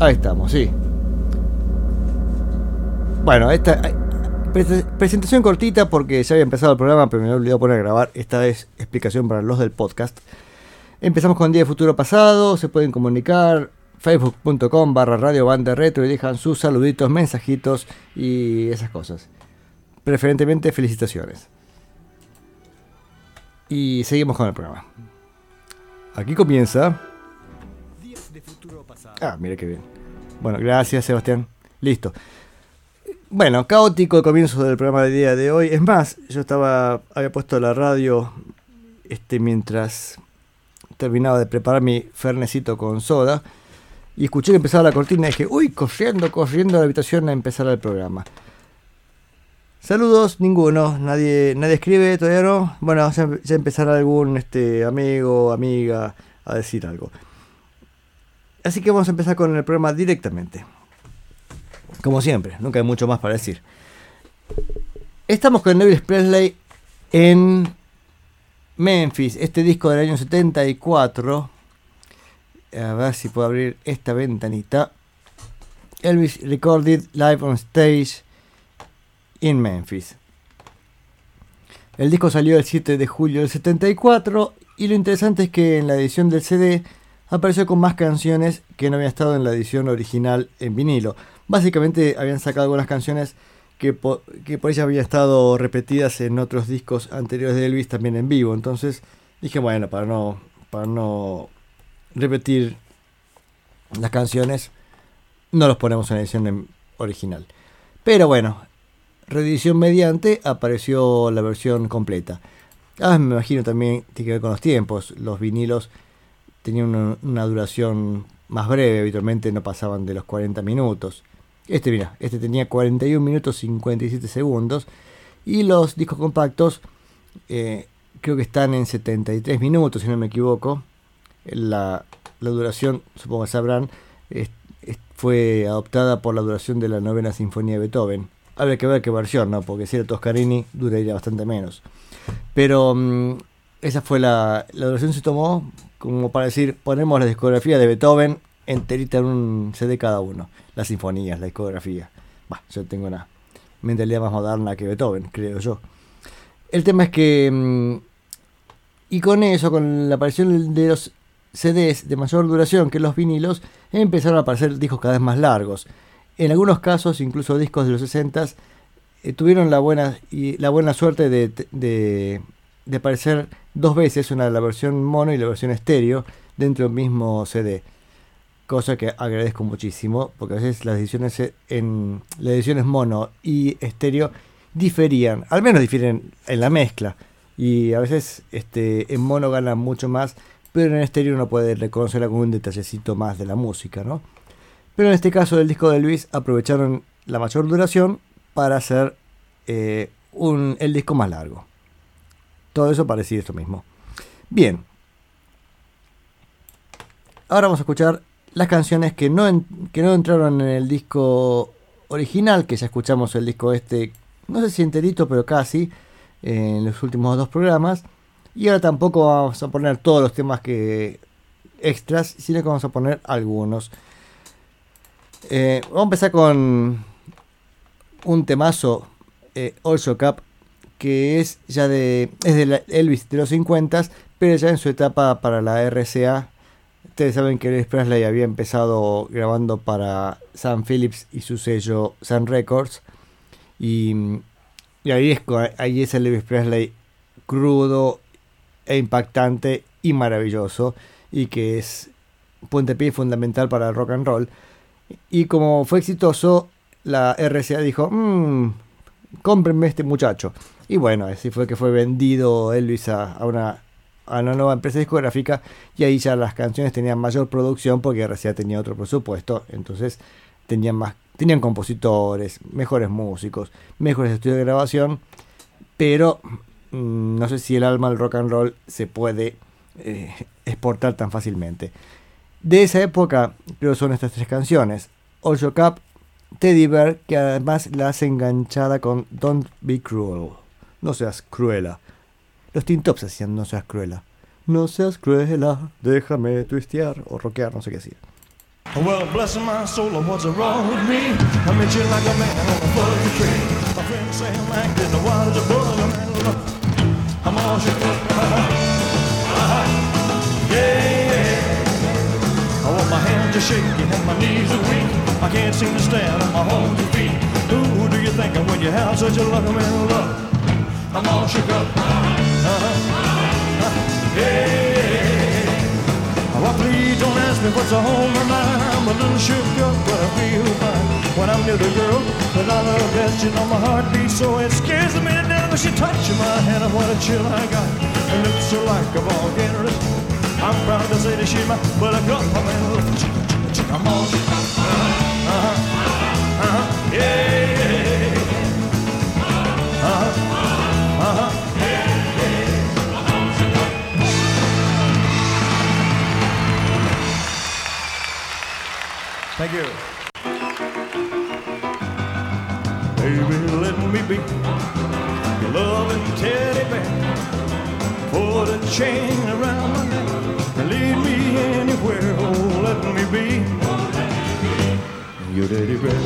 Ahí estamos, sí. Bueno, esta presentación cortita porque ya había empezado el programa, pero me había olvidado poner a grabar. Esta es explicación para los del podcast. Empezamos con Día de Futuro Pasado, se pueden comunicar facebook.com barra radio banda retro y dejan sus saluditos, mensajitos y esas cosas. Preferentemente felicitaciones. Y seguimos con el programa. Aquí comienza. Ah, mire qué bien. Bueno, gracias Sebastián. Listo. Bueno, caótico el comienzo del programa del día de hoy. Es más, yo estaba había puesto la radio este mientras terminaba de preparar mi fernecito con soda y escuché que empezaba la cortina y dije, uy, corriendo, corriendo a la habitación a empezar el programa. Saludos, ninguno, nadie, nadie escribe, todavía no. Bueno, ya, ya empezará algún este, amigo, amiga a decir algo. Así que vamos a empezar con el programa directamente. Como siempre, nunca hay mucho más para decir. Estamos con Elvis Presley en Memphis, este disco del año 74. A ver si puedo abrir esta ventanita. Elvis recorded live on stage in Memphis. El disco salió el 7 de julio del 74 y lo interesante es que en la edición del CD apareció con más canciones que no había estado en la edición original en vinilo. Básicamente habían sacado algunas canciones que por, que por ella habían estado repetidas en otros discos anteriores de Elvis también en vivo. Entonces dije, bueno, para no, para no repetir las canciones, no los ponemos en la edición original. Pero bueno, reedición mediante apareció la versión completa. Ah, me imagino también tiene que ver con los tiempos. Los vinilos tenían una, duración más breve, habitualmente no pasaban de los 40 minutos. Este, mira, este tenía 41 minutos 57 segundos. Y los discos compactos eh, creo que están en 73 minutos, si no me equivoco. La, la duración, supongo que sabrán, fue adoptada por la duración de la novena sinfonía de Beethoven. Habría que ver qué versión, ¿no? Porque si era Toscarini, duraría bastante menos. Pero um, esa fue la, la duración se tomó como para decir, ponemos la discografía de Beethoven enterita en un CD cada uno. Las sinfonías, la discografía. Bah, yo tengo una mentalidad más moderna que Beethoven, creo yo. El tema es que... Mmm, y con eso, con la aparición de los CDs de mayor duración que los vinilos, empezaron a aparecer discos cada vez más largos. En algunos casos, incluso discos de los 60 eh, tuvieron la buena, y la buena suerte de, de aparecer dos veces, una de la versión mono y la versión estéreo, dentro del mismo CD cosa que agradezco muchísimo, porque a veces las ediciones en las ediciones mono y estéreo diferían, al menos difieren en la mezcla, y a veces este, en mono ganan mucho más, pero en estéreo uno puede reconocer algún detallecito más de la música, ¿no? Pero en este caso del disco de Luis aprovecharon la mayor duración para hacer eh, un, el disco más largo. Todo eso parecía esto mismo. Bien. Ahora vamos a escuchar las canciones que no, que no entraron en el disco original, que ya escuchamos el disco este, no sé si enterito, pero casi, en los últimos dos programas. Y ahora tampoco vamos a poner todos los temas que extras, sino que vamos a poner algunos. Eh, vamos a empezar con un temazo, eh, Also Cup, que es ya de, es de Elvis de los 50, pero ya en su etapa para la RCA Ustedes saben que Elvis Presley había empezado grabando para Sam Phillips y su sello Sun Records. Y, y ahí, es, ahí es el Elvis Presley crudo e impactante y maravilloso. Y que es pie fundamental para el rock and roll. Y como fue exitoso, la RCA dijo, mmm, cómprenme este muchacho. Y bueno, así fue que fue vendido Elvis a, una a una nueva empresa discográfica y ahí ya las canciones tenían mayor producción porque RCA tenía otro presupuesto, entonces tenían más tenían compositores, mejores músicos, mejores estudios de grabación, pero mmm, no sé si el alma del rock and roll se puede eh, exportar tan fácilmente. De esa época creo son estas tres canciones, All Your Cup, Teddy Bear, que además la hace enganchada con Don't Be Cruel, no seas cruela. Los Tintops hacían No seas cruela. No seas cruela, déjame twistear o rockear, no sé qué decir. Well, bless my soul, what's wrong with me? I met you like a man on a fuzzy tree. My friends say I'm acting wild as a bug. I'm all shook up. yeah, yeah. I want my hands are shaking and my knees are weak. I can't seem to stand on my own two feet. Who do you think of when you have such a lucky man love? I'm all shook up. Uh-huh. Uh, yeah. Oh, please don't ask me what's on my mind. I'm a little shook up, but I feel fine when I'm near the girl that I love best. You know my heart beats so it scares me to death when she touches my hand. What a chill I got. Her lips are like a volcano. I'm proud to say that she's my buttercup. I'm in love. Come on. Uh-huh. Uh-huh. Uh-huh. Yeah. Thank you. Baby, let me be your loving teddy bear. Put a chain around my neck and lead me anywhere. Oh, let me be your teddy bear.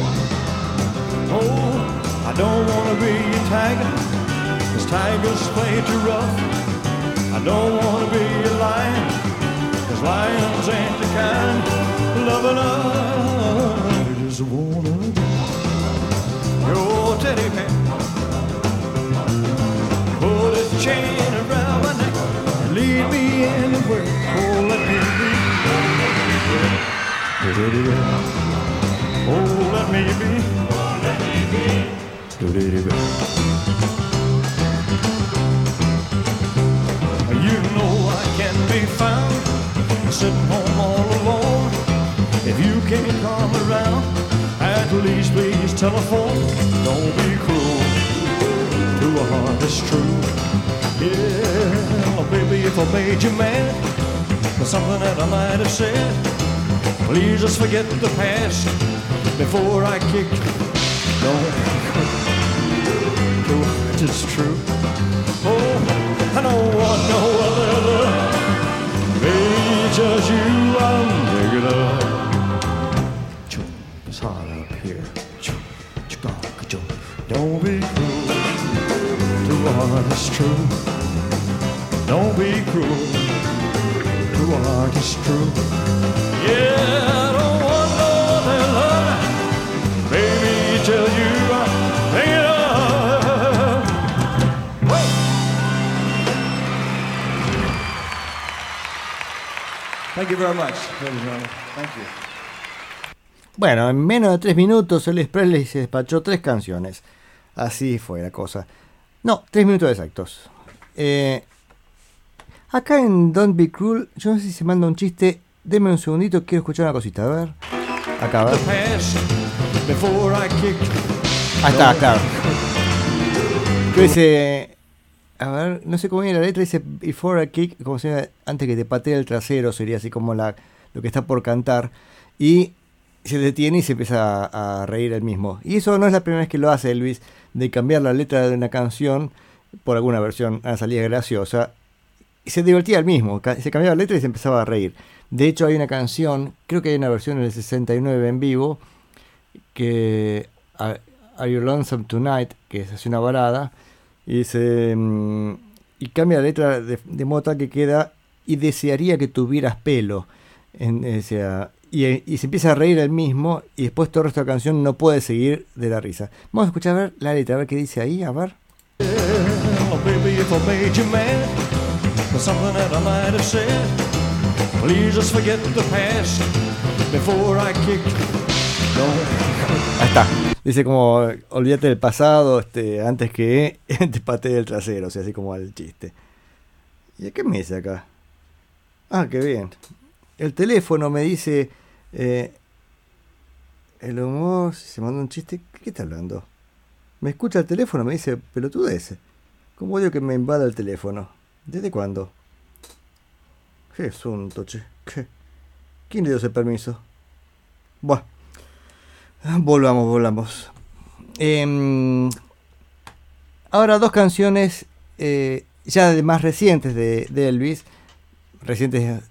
Oh, I don't wanna be a tiger, cause tigers play too rough. I don't wanna be a lion, cause lions ain't the kind loving I just wanna be your teddy bear. Put a chain around my neck and lead me anywhere. Oh, let me be teddy bear. Oh, let me be your teddy bear. You know I can be found sitting home all alone if you can't come around, at least please telephone. Don't be cruel to a heart that's true. Yeah, baby, if I made you mad for something that I might have said, please just forget the past before I kick. Don't the heart is true. Oh, I don't want no other. Baby, just you, I'm making up. Don't be cruel to a heart that's true. Don't be cruel to a heart that's true. Yeah, Thank you very much, ladies and gentlemen. Thank you. Bueno, en menos de tres minutos Elvis Presley se despachó tres canciones. Así fue la cosa. No, tres minutos exactos. Eh, acá en Don't Be Cruel, yo no sé si se manda un chiste. Deme un segundito, quiero escuchar una cosita. A ver. Acá, a ver. Ahí está, claro. dice. A ver, no sé cómo viene la letra. Dice Before I kick, como si antes que te patee el trasero, sería así como la, lo que está por cantar. Y se detiene y se empieza a, reír él mismo. Y eso no es la primera vez que lo hace Elvis, de cambiar la letra de una canción por alguna versión, a salida graciosa. Y se divertía él mismo, se cambiaba la letra y se empezaba a reír. De hecho hay una canción, creo que hay una versión del 69 en vivo, que Are You Lonesome Tonight, que es así una balada, y, se, mm, y cambia la letra de, de que queda y desearía que tuvieras pelo. En, esa y, se empieza a reír él mismo y después todo el resto de la canción no puede seguir de la risa. Vamos a escuchar la letra, a ver qué dice ahí, a ver. Ahí está. Dice como, olvídate del pasado este, antes que te patee el trasero, o sea, así como el chiste. ¿Y qué me dice acá? Ah, qué bien. El teléfono me dice eh, el humor, se manda un chiste, ¿qué está hablando? Me escucha el teléfono, me dice, pelotudez. ¿Cómo odio que me invada el teléfono? ¿Desde cuándo? Qué asunto, che. ¿Qué? ¿Quién le dio ese permiso? Bueno, volvamos, volvamos. Em, ahora dos canciones eh, ya de más recientes de, de Elvis, recientes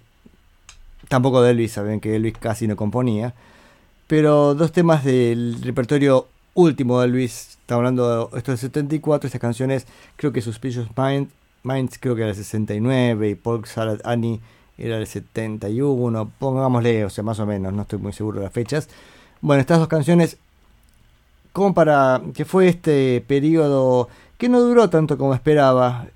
tampoco de Elvis, saben que Elvis casi no componía. Pero dos temas del repertorio último de Elvis, estamos hablando de esto del 74, estas canciones, creo que Suspicious Mind, Minds creo que era el 69 y Paul Salad Annie era el 71, pongámosle, o sea, más o menos, no estoy muy seguro de las fechas. Bueno, estas dos canciones, como para que fue este periodo que no duró tanto como esperaba.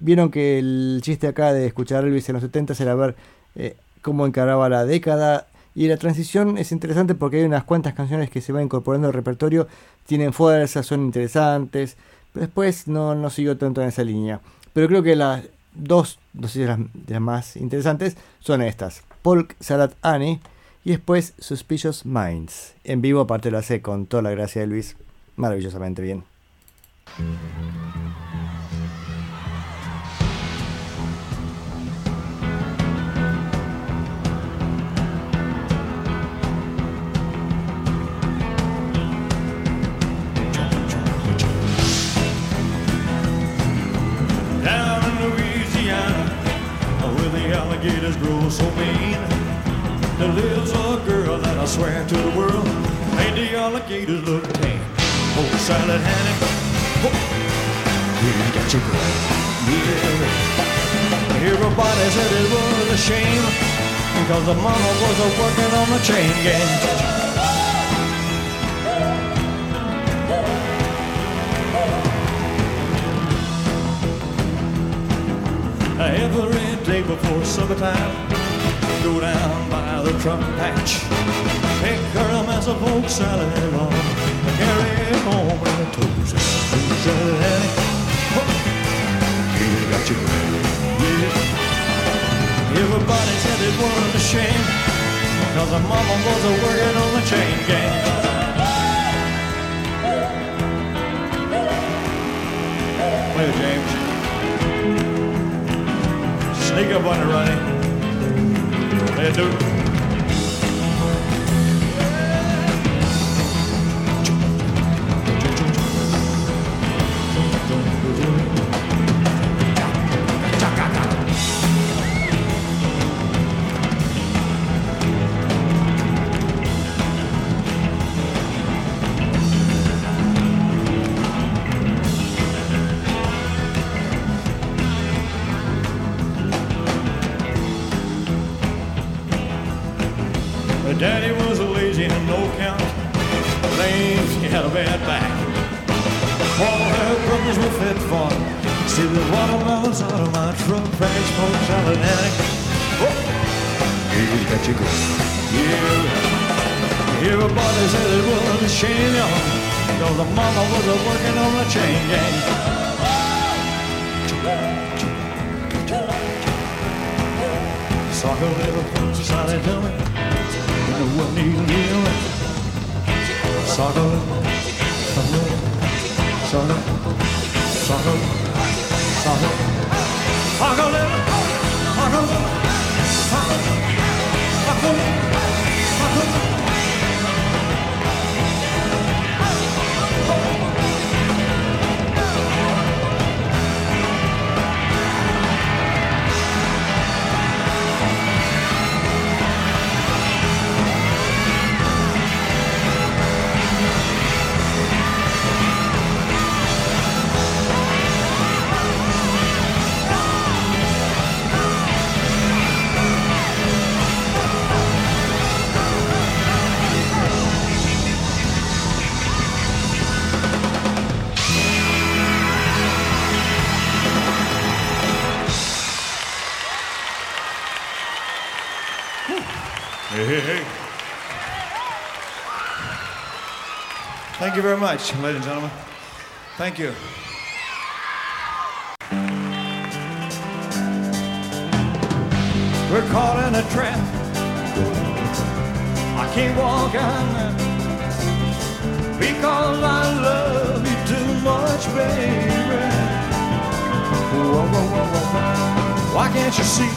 Vieron que el chiste acá de escuchar Elvis en los 70 era ver eh, cómo encaraba la década. Y la transición es interesante porque hay unas cuantas canciones que se van incorporando al repertorio, tienen fuerza, son interesantes. Pero después no, no siguió tanto en esa línea. Pero creo que las dos, sé si las, de las más interesantes, son estas. Polk Salad Annie y después Suspicious Minds. En vivo aparte lo hace con toda la gracia de Luis. Maravillosamente bien. There lives a girl that I swear to the world made the alligators look tame. Oh, salad Annie, oh, you got your girl. Yeah. Everybody said it was a shame because the mama was a working on the chain gang. Every day before summertime, go down by the truck patch, pick her a mess of poke salad on, carry it home in the toes. Annie, oh, you got your yeah. Everybody said it was a shame, cause her mama was a working on the chain gang. Play James. Sneak up on her, Ronnie. I do. You very much, ladies and gentlemen. Thank you. We're caught in a trap. I can't walk out because I love you too much, baby. Whoa, whoa, whoa, whoa. Why can't you see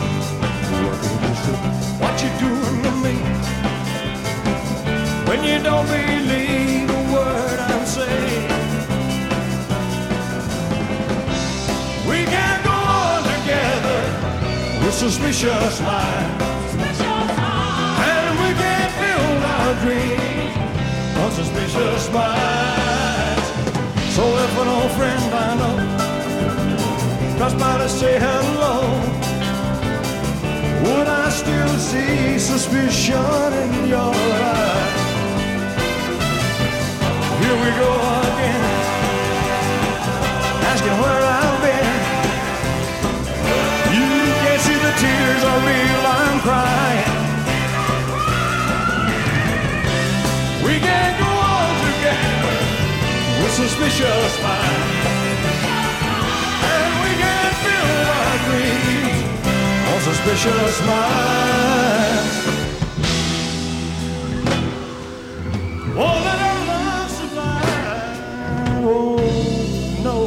what you're doing to me? When you don't believe word I'm saying, we can't go on together with suspicious minds. And we can build our dreams on suspicious minds. So if an old friend I know drops by to say hello, would I still see suspicion in your eyes? With suspicious minds. And we can't build our dreams on suspicious minds. Oh, let our love sublime. Oh, no.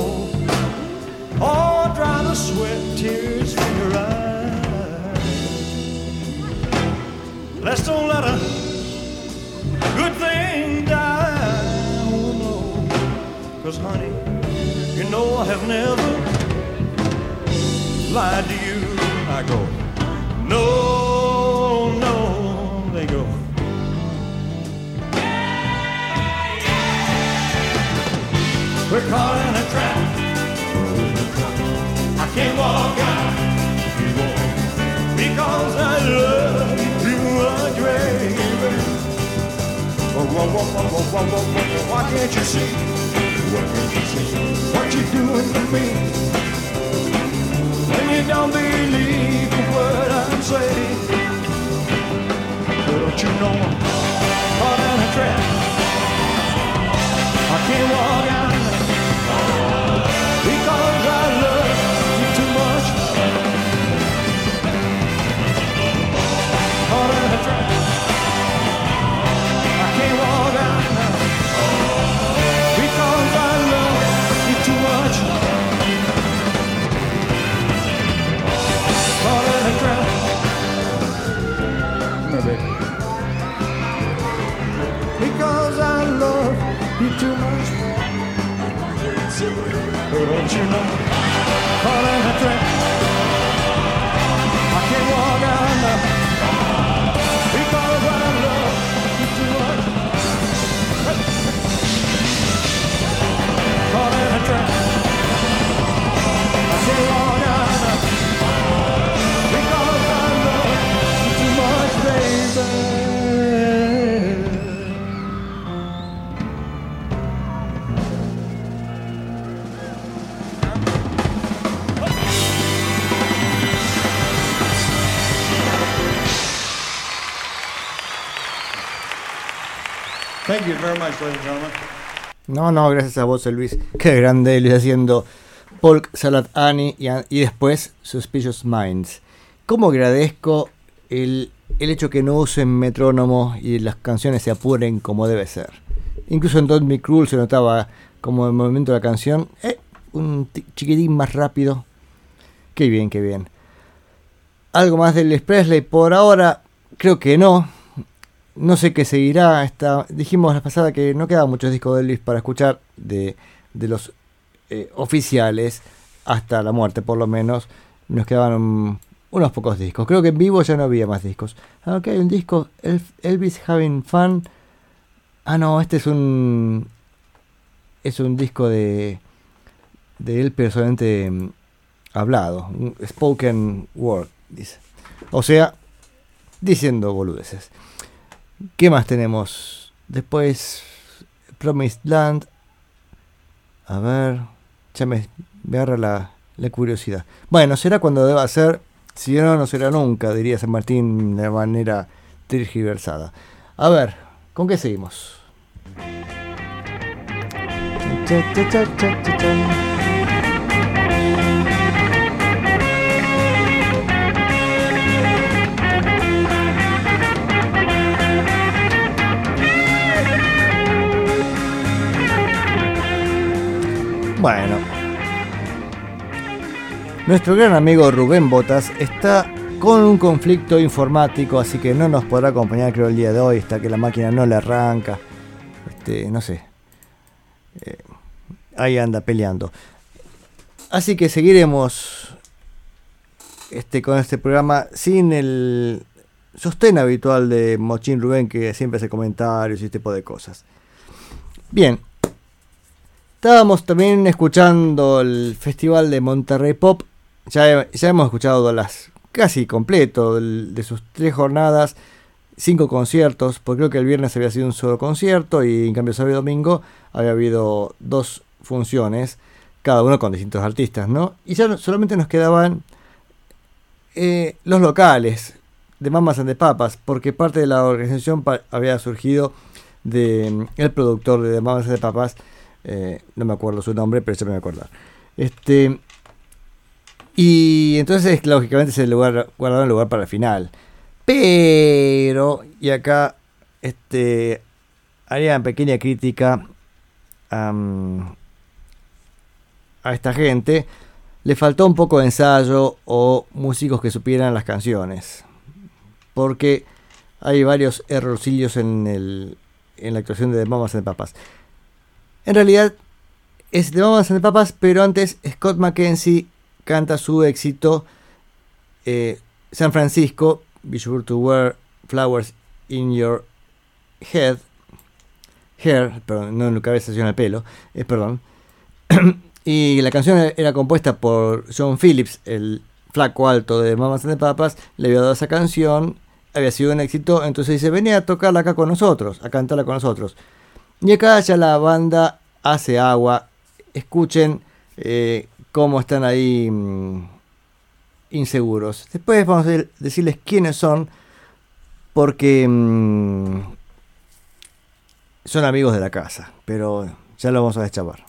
Oh, dry the sweat tears from your eyes. Let's don't let a Cause, honey, you know I have never lied to you. I go, no, no. They go, we're caught in a trap. I can't walk out because I love you baby. Why can't you see? You what you're doing to me? When you don't believe a word I'm saying, don't you know I'm caught in a trap? I can't walk out Don't you know? Caught in a trap. I can't walk out now I love you. Caught in a trap. I can't walk out now too much, baby. No, no, gracias a vos, Luis. Qué grande Luis haciendo Polk Salad Annie y, después Suspicious Minds. ¿Cómo agradezco el, el hecho que no usen metrónomo y las canciones se apuren como debe ser? Incluso en Don't Be Cruel se notaba como el movimiento de la canción, eh, un chiquitín más rápido. Qué bien, qué bien. ¿Algo más del Presley? Por ahora, creo que no. No sé qué seguirá. Esta, dijimos la pasada que no quedaban muchos discos de Elvis para escuchar de, de los eh, oficiales hasta la muerte, por lo menos. Nos quedaban unos pocos discos. Creo que en vivo ya no había más discos. Aunque hay un disco, El- Elvis Having Fun. Ah, no, este es un. Es un disco de. De él personalmente mm, hablado. spoken word, dice. O sea, diciendo boludeces. ¿Qué más tenemos? Después, Promised Land. A ver, ya me, agarra la, curiosidad. Bueno, será cuando deba ser. Si no, no será nunca, diría San Martín de manera tergiversada. A ver, ¿con qué seguimos? Bueno. Nuestro gran amigo Rubén Botas está con un conflicto informático, así que no nos podrá acompañar creo el día de hoy, hasta que la máquina no le arranca. Este, no sé. Eh, ahí anda peleando. Así que seguiremos este, con este programa sin el sostén habitual de Mochín Rubén, que siempre hace comentarios y este tipo de cosas. Bien, estábamos también escuchando el Festival de Monterrey Pop. Ya, ya hemos escuchado las casi completo de sus tres jornadas, cinco conciertos, porque creo que el viernes había sido un solo concierto y en cambio sábado y domingo había habido dos funciones, cada uno con distintos artistas, ¿no? Y ya solamente nos quedaban eh, los locales de Mamas and the Papas, porque parte de la organización había surgido de mm, el productor de Mamas and Papas, eh, no me acuerdo su nombre, pero se me voy a acordar. Este, y entonces, lógicamente, se lugar, guardaron el lugar para el final. Pero, y acá, este, haría una pequeña crítica a esta gente. Le faltó un poco de ensayo o músicos que supieran las canciones. Porque hay varios errorcillos en, el, en la actuación de Mamas and Papas. En realidad, es The Mamas and Papas, pero antes Scott McKenzie canta su éxito eh, San Francisco, Be Sure to Wear Flowers in Your Head, Hair, perdón, no en la cabeza, sino en el pelo, eh, perdón. y la canción era compuesta por John Phillips, el flaco alto de Mamas and Papas, le había dado esa canción, había sido un éxito, entonces dice, venía a tocarla acá con nosotros, a cantarla con nosotros. Y acá ya la banda hace agua, escuchen eh, cómo están ahí mm, inseguros. Después vamos a decirles quiénes son, porque mm, son amigos de la casa, pero ya lo vamos a deschavar.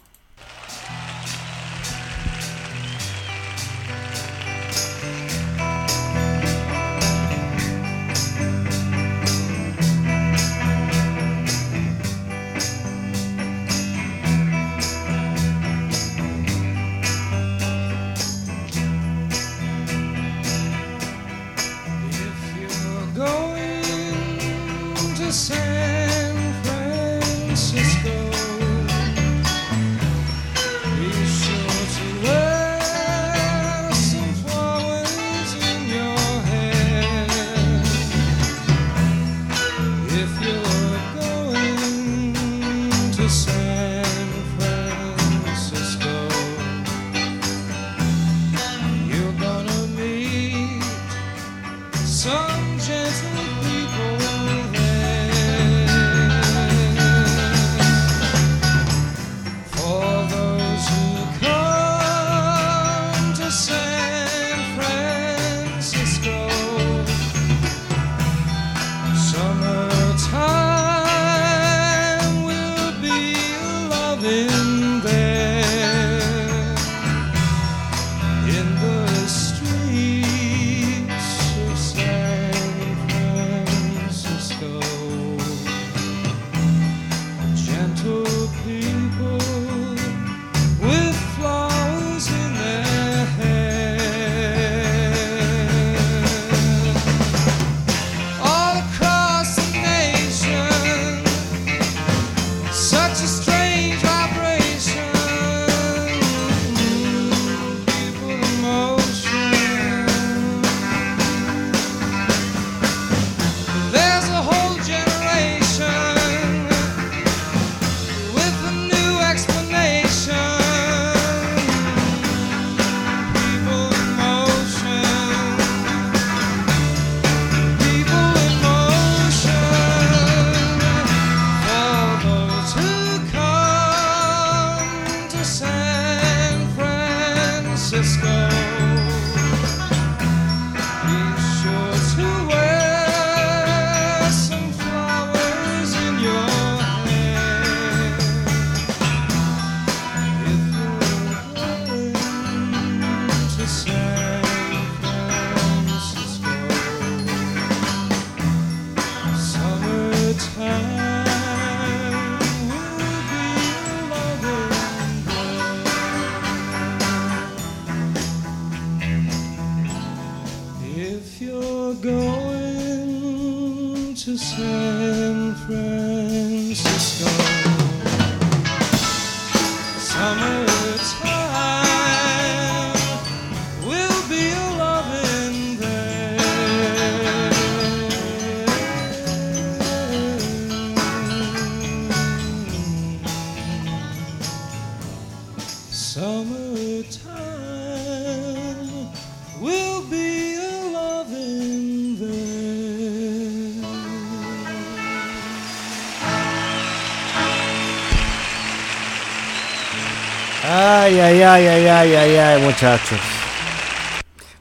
Ay, ay, ay, ay, ay, muchachos.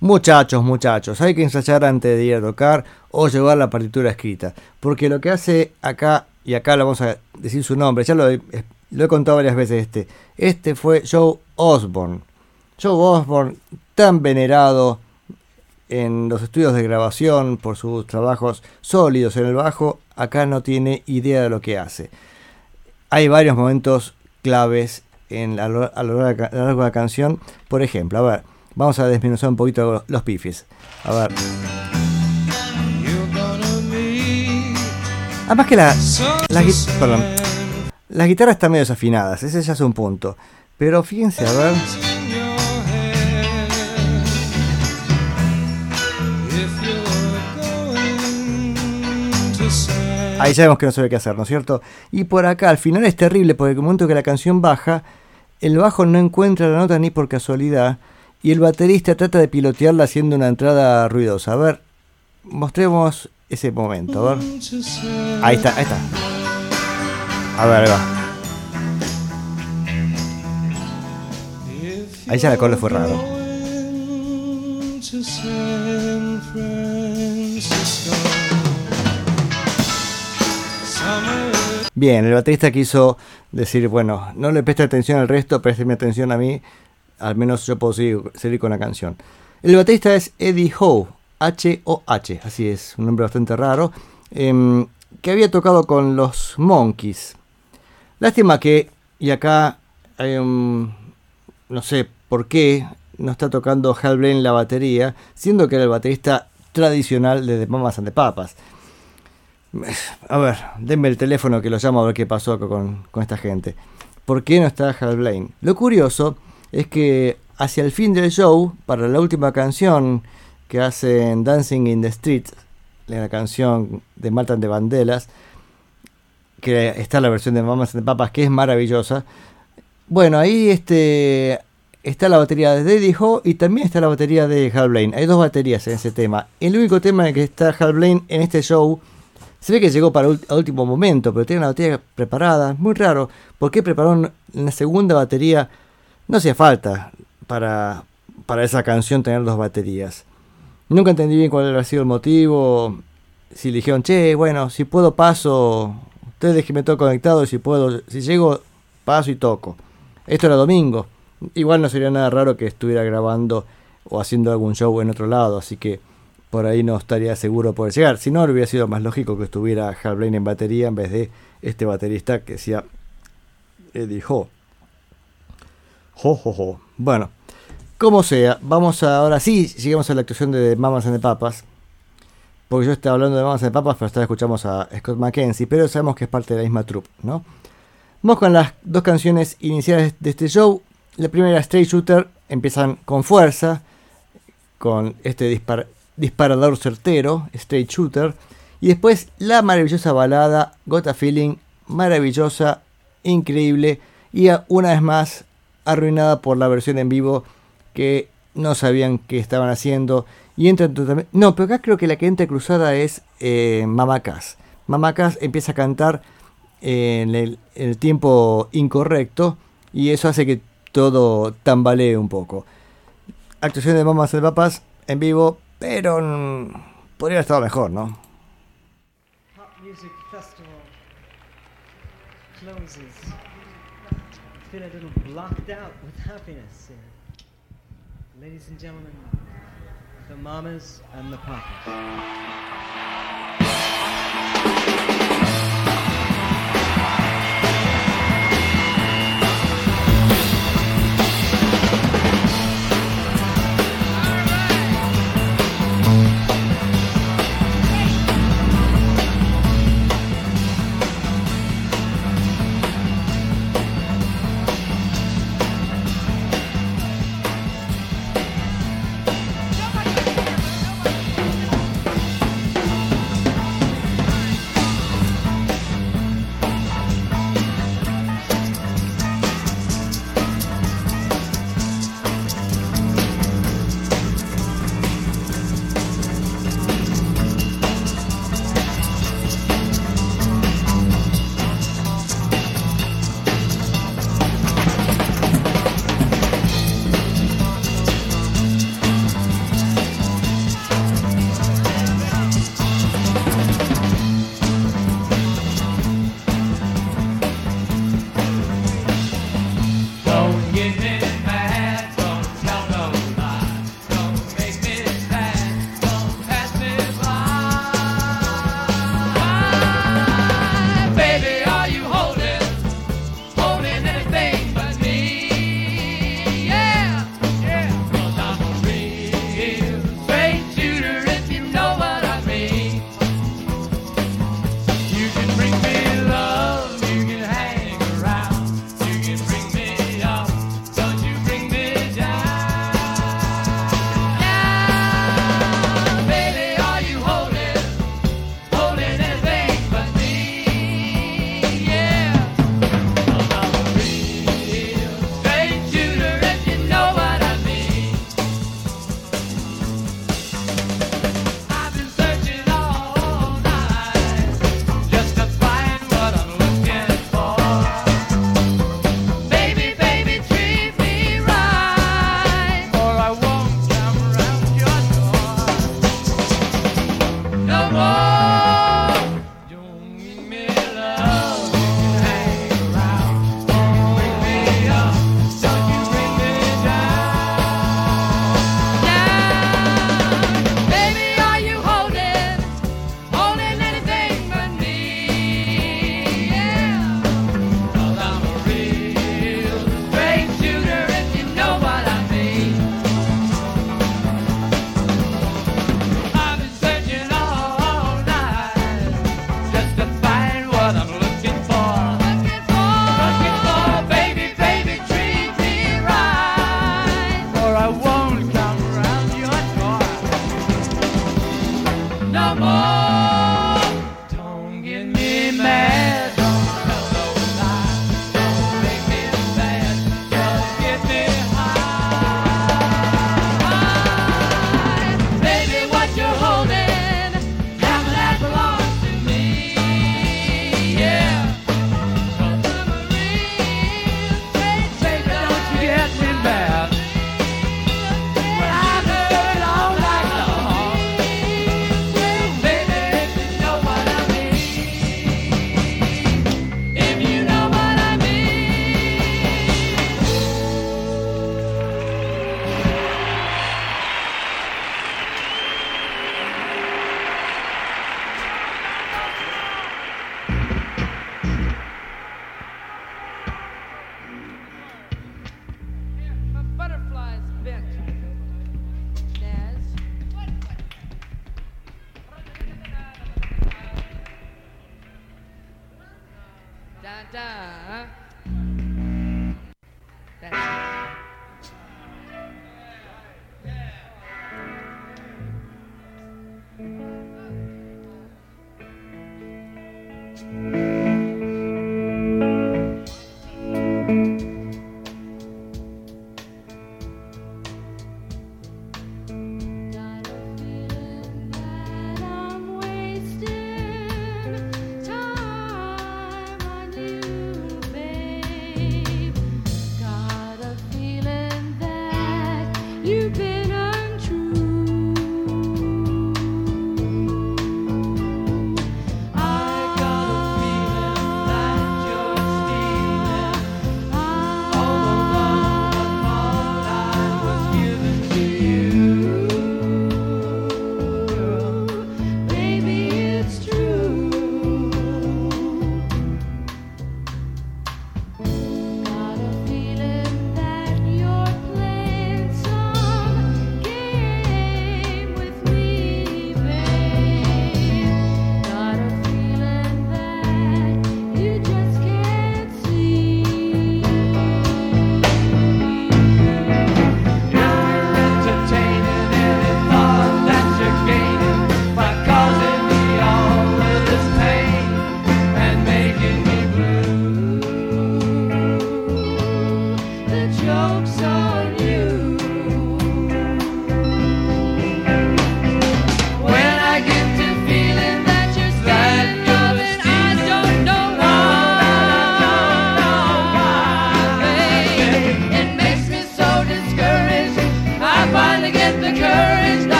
Muchachos, muchachos, hay que ensayar antes de ir a tocar o llevar la partitura escrita. Porque lo que hace acá, y acá lo vamos a decir su nombre, ya lo he, lo he contado varias veces este. Este fue Joe Osborne. Joe Osborne, tan venerado en los estudios de grabación por sus trabajos sólidos en el bajo, acá no tiene idea de lo que hace. Hay varios momentos claves en a lo, a largo de la canción. Por ejemplo, a ver, vamos a desmenuzar un poquito los pifis. A ver. Además que la, la, perdón, las guitarras están medio desafinadas, ese ya es un punto. Pero fíjense, a ver. Ahí sabemos que no sabe qué hacer, ¿no es cierto? Y por acá, al final es terrible porque en el momento que la canción baja, el bajo no encuentra la nota ni por casualidad y el baterista trata de pilotearla haciendo una entrada ruidosa. A ver, mostremos ese momento, a ver. Ahí está, ahí está. A ver, ahí va. Ahí ya el acorde fue raro. Bien, el baterista quiso decir, bueno, no le preste atención al resto, présteme atención a mí, al menos yo puedo seguir, con la canción. El baterista es Eddie Ho, H-O-H, así es, un nombre bastante raro, em, que había tocado con los Monkeys. Lástima que, y acá un, no sé por qué, no está tocando Hal Blaine la batería, siendo que era el baterista tradicional de The Mamas and the Papas. A ver, denme el teléfono que lo llamo a ver qué pasó con, esta gente. ¿Por qué no está Hal Blaine? Lo curioso es que hacia el fin del show, para la última canción que hacen Dancing in the Street, la canción de Martin de Bandelas, que está la versión de Mamas the Papas, que es maravillosa. Bueno, ahí este, está la batería de Eddie Ho y también está la batería de Hal Blaine. Hay dos baterías en ese tema. El único tema en que está Hal Blaine en este show se ve que llegó para el último momento, pero tiene una batería preparada. Muy raro. ¿Por qué prepararon la segunda batería? No hacía falta para, para esa canción tener dos baterías. Nunca entendí bien cuál había sido el motivo. Si dijeron, che, bueno, si puedo paso, ustedes déjenme todo conectado, si puedo, si llego, paso y toco. Esto era domingo. Igual no sería nada raro que estuviera grabando o haciendo algún show en otro lado, así que por ahí no estaría seguro poder llegar. Si no, hubiera sido más lógico que estuviera Hal Blaine en batería en vez de este baterista que decía Eddie Ho. Jo, jo, jo. Bueno, como sea, vamos a, ahora sí, sigamos a la actuación de Mamas and Papas. Porque yo estaba hablando de Mamas and Papas, pero esta escuchamos a Scott McKenzie, pero sabemos que es parte de la misma troupe, ¿no? Vamos con las dos canciones iniciales de este show. La primera, Straight Shooter, empiezan con fuerza, con este disparo disparador certero, straight shooter. Y después la maravillosa balada Got a Feeling, maravillosa, increíble y una vez más arruinada por la versión en vivo que no sabían que estaban haciendo. Y entra No, pero acá creo que la que entra cruzada es eh, Mamacas. Mamacas empieza a cantar en el, tiempo incorrecto y eso hace que todo tambalee un poco. Actuación de Mamas de Papas en vivo, pero mm, podría haber estado mejor, ¿no? Pop Music Festival closes. Feel a little blocked out with happiness. Ladies and gentlemen, the mamas and the papas.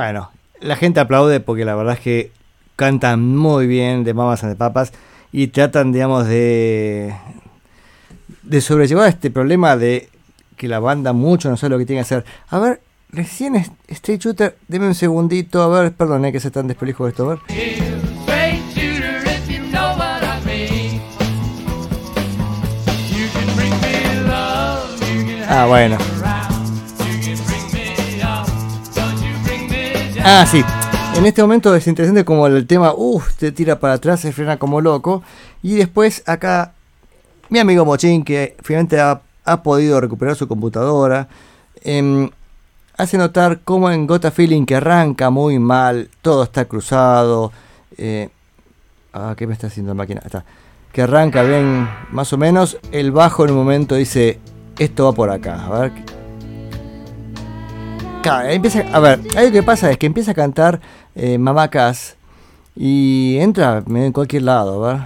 Bueno, la gente aplaude porque la verdad es que cantan muy bien de Mamas and the Papas y tratan, digamos, de, de sobrellevar este problema de que la banda mucho no sabe lo que tiene que hacer. A ver, recién Street Shooter, deme un segundito, a ver, perdone que se están despelijo esto, a ver. Ah, bueno. Ah, sí. En este momento es interesante como el tema, uff, te tira para atrás, se frena como loco. Y después acá, mi amigo Mochín, que finalmente ha, podido recuperar su computadora, em, hace notar como en Gota Feeling que arranca muy mal, todo está cruzado. Eh, ah, ¿qué me está haciendo la máquina? Está. Que arranca bien, más o menos. El bajo en un momento dice, esto va por acá. A ver, empieza, a ver, algo que pasa es que empieza a cantar eh, Mamacas y entra en cualquier lado, a ver.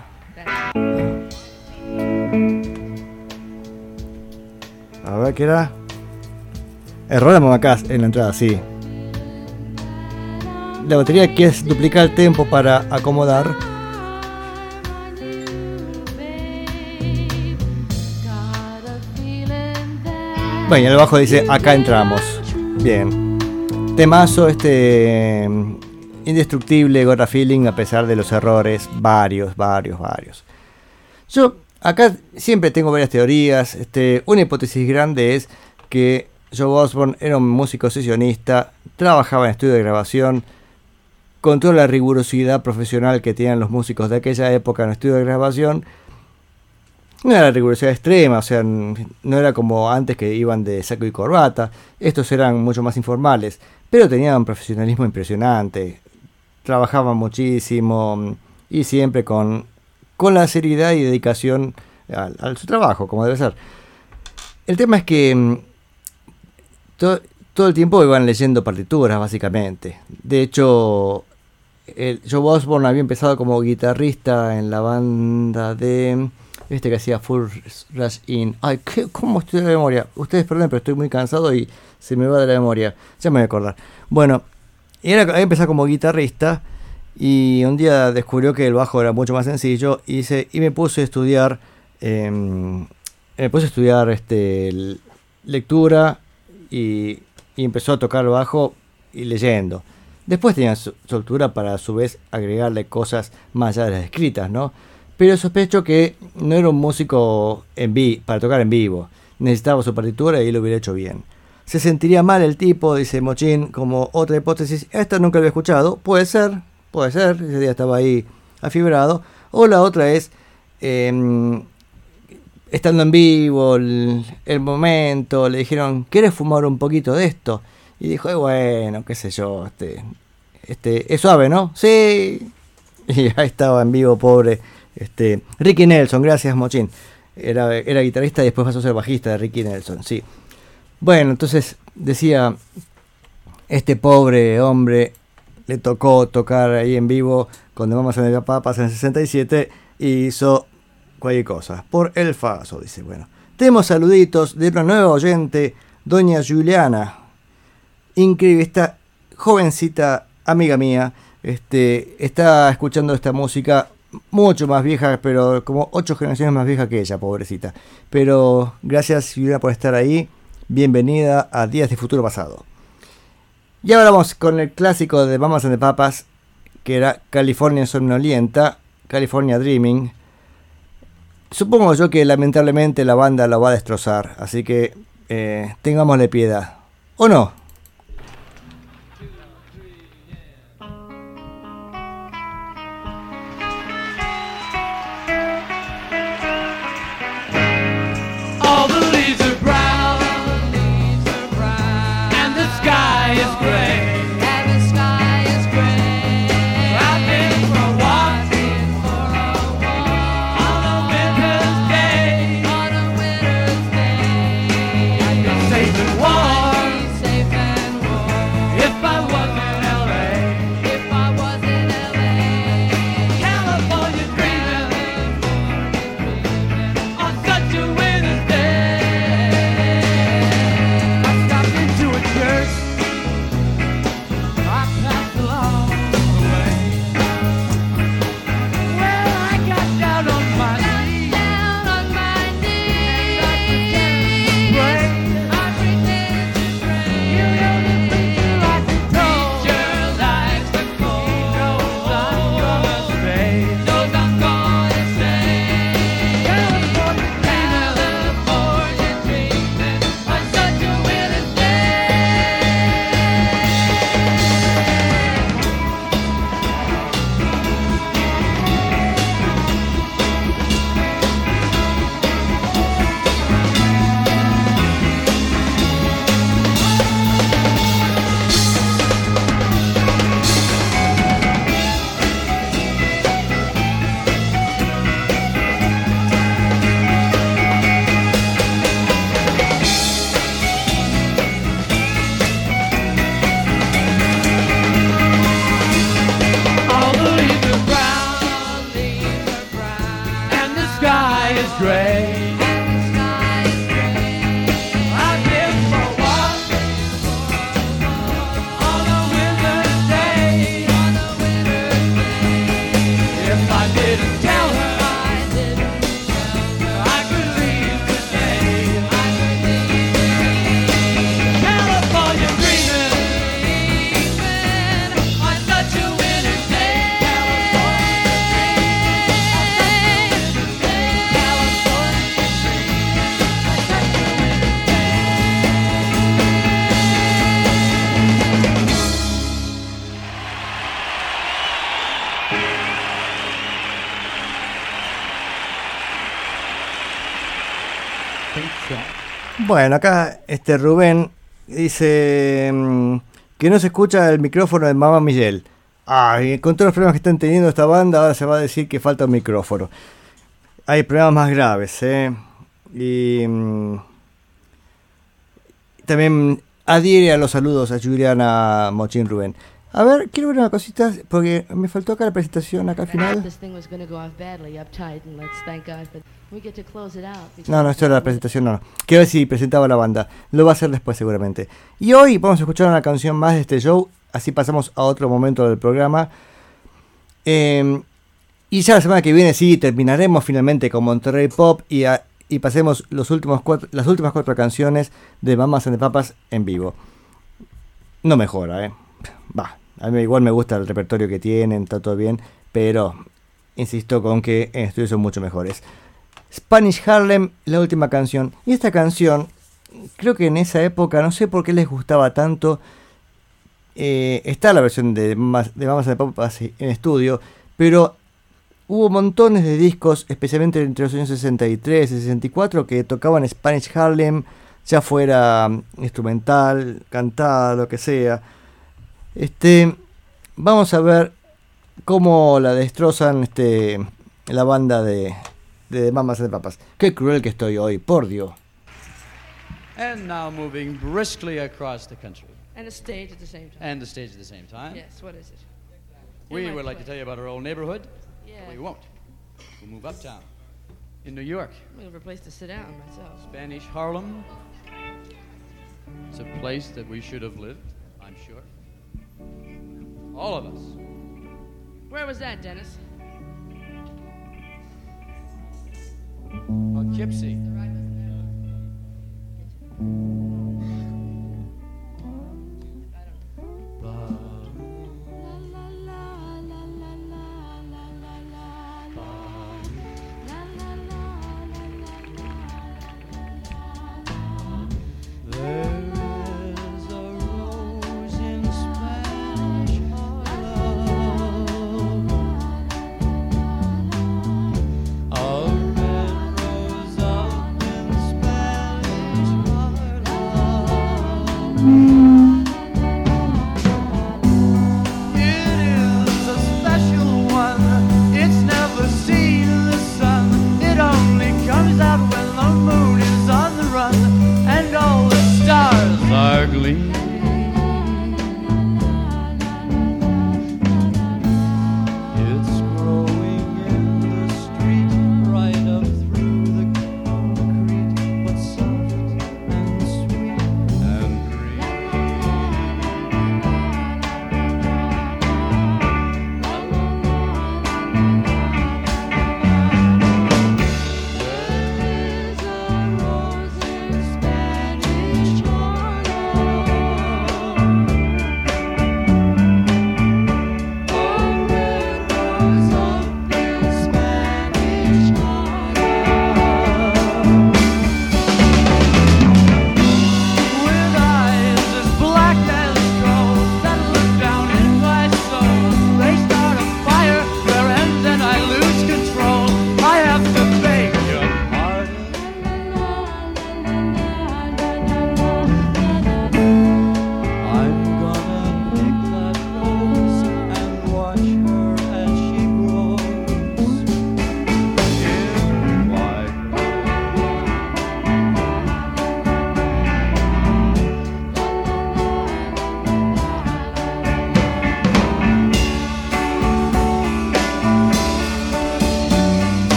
A ver, ¿qué era? Error de Mamacas en la entrada, sí. La batería que es duplicar el tempo para acomodar. Bueno, y el bajo dice, acá entramos. Bien. Temazo este mm, indestructible Gorra Feeling a pesar de los errores, varios, varios, varios. Yo acá siempre tengo varias teorías. Este, una hipótesis grande es que Joe Osborne era un músico sesionista, trabajaba en estudio de grabación, con toda la rigurosidad profesional que tienen los músicos de aquella época en estudio de grabación, no era rigurosidad extrema, o sea, no era como antes que iban de saco y corbata, estos eran mucho más informales, pero tenían un profesionalismo impresionante, trabajaban muchísimo y siempre con, con la seriedad y dedicación al su trabajo, como debe ser. El tema es que mm, to- todo el tiempo iban leyendo partituras, básicamente. De hecho, el, Joe Osborne había empezado como guitarrista en la banda de. Este que hacía Full Rush In. Ay, ¿qué, ¿cómo estoy de memoria? Ustedes perdonen, pero estoy muy cansado y se me va de la memoria. Ya me voy a acordar. Bueno, era, empezado como guitarrista y un día descubrió que el bajo era mucho más sencillo y, se, y me puse a estudiar. em, me puse a estudiar este, lectura y, empezó a tocar el bajo y leyendo. Después tenía soltura para a su vez agregarle cosas más allá de las escritas, ¿no? Pero sospecho que no era un músico en vi para tocar en vivo. Necesitaba su partitura y lo hubiera hecho bien. Se sentiría mal el tipo, dice Mochín, como otra hipótesis. Esta nunca lo he escuchado. Puede ser, puede ser. Ese día estaba ahí afibrado. O la otra es, em, estando en vivo, el, el momento, le dijeron, ¿quieres fumar un poquito de esto? Y dijo, "Eh, bueno, qué sé yo, este, este, es suave, ¿no? Sí. Y ahí estaba en vivo, pobre. Este, Ricky Nelson, gracias Mochín. Era, era guitarrista y después pasó a ser bajista de Ricky Nelson, sí. Bueno, entonces decía, este pobre hombre le tocó tocar ahí en vivo The Mamas and the Papas en el 67 y hizo cualquier cosa. Por el Faso, dice. Bueno, tenemos saluditos de una nueva oyente, doña Juliana. Increíble, esta jovencita amiga mía, este, está escuchando esta música mucho más vieja, pero como ocho generaciones más vieja que ella, pobrecita. Pero gracias Juliana por estar ahí. Bienvenida a Días de Futuro Pasado. Y ahora vamos con el clásico de Mamas and the Papas, que era California Somnolienta, California Dreaming. Supongo yo que lamentablemente la banda lo va a destrozar, así que eh, tengámosle piedad. ¿O no? Bueno, acá este Rubén dice mm, que no se escucha el micrófono de Mamá Miguel. Ay, con todos los problemas que están teniendo esta banda, ahora se va a decir que falta un micrófono. Hay problemas más graves, ¿eh? Y mm, también adhiere a los saludos a Juliana Mochín Rubén. A ver, quiero ver una cosita, porque me faltó acá la presentación, acá al final. No, no, esto era la presentación, no. no. Quiero ver si presentaba la banda. Lo va a hacer después seguramente. Y hoy vamos a escuchar una canción más de este show. Así pasamos a otro momento del programa. Eh, y ya la semana que viene sí terminaremos finalmente con Monterrey Pop y, a- y pasemos los últimos cuatro, las últimas cuatro canciones de Mamas and the Papas en vivo. No mejora, ¿eh? Va, a mí igual me gusta el repertorio que tienen, está todo bien, pero insisto con que en estudio son mucho mejores. Spanish Harlem, la última canción. Y esta canción, creo que en esa época, no sé por qué les gustaba tanto. eh, está la versión de, de Mamas the Papas en estudio, pero hubo montones de discos, especialmente entre los años 63 y 64, que tocaban Spanish Harlem, ya fuera mm, instrumental, cantada, lo que sea. Este, vamos a ver cómo la destrozan este, la banda de, de Mamas and the Papas. Qué cruel que estoy hoy, por Dios. And now moving briskly across the country And a stage at the same time. and the stage at the same time. yes, what is it? We would like to tell you about our old neighborhood. Yeah. but We won't. We'll move uptown. In New York, looking for a place to sit down myself. Spanish Harlem. It's a place that we should have lived. All of us. Where was that, Dennis? Oh, Poughkeepsie.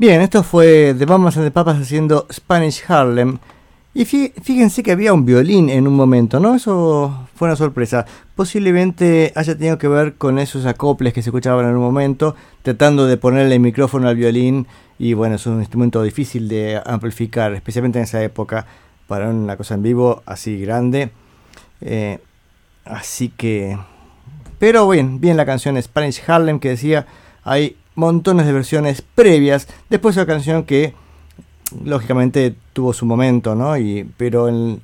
Bien, esto fue The Mamas and the Papas haciendo Spanish Harlem. Y fí- fíjense que había un violín en un momento, ¿no? Eso fue una sorpresa. Posiblemente haya tenido que ver con esos acoples que se escuchaban en un momento, tratando de ponerle el micrófono al violín. Y bueno, es un instrumento difícil de amplificar, especialmente en esa época, para una cosa en vivo así grande. Eh, así que... Pero bien, bien la canción Spanish Harlem que decía, hay montones de versiones previas. Después de la canción que lógicamente tuvo su momento, ¿no? Y, pero en,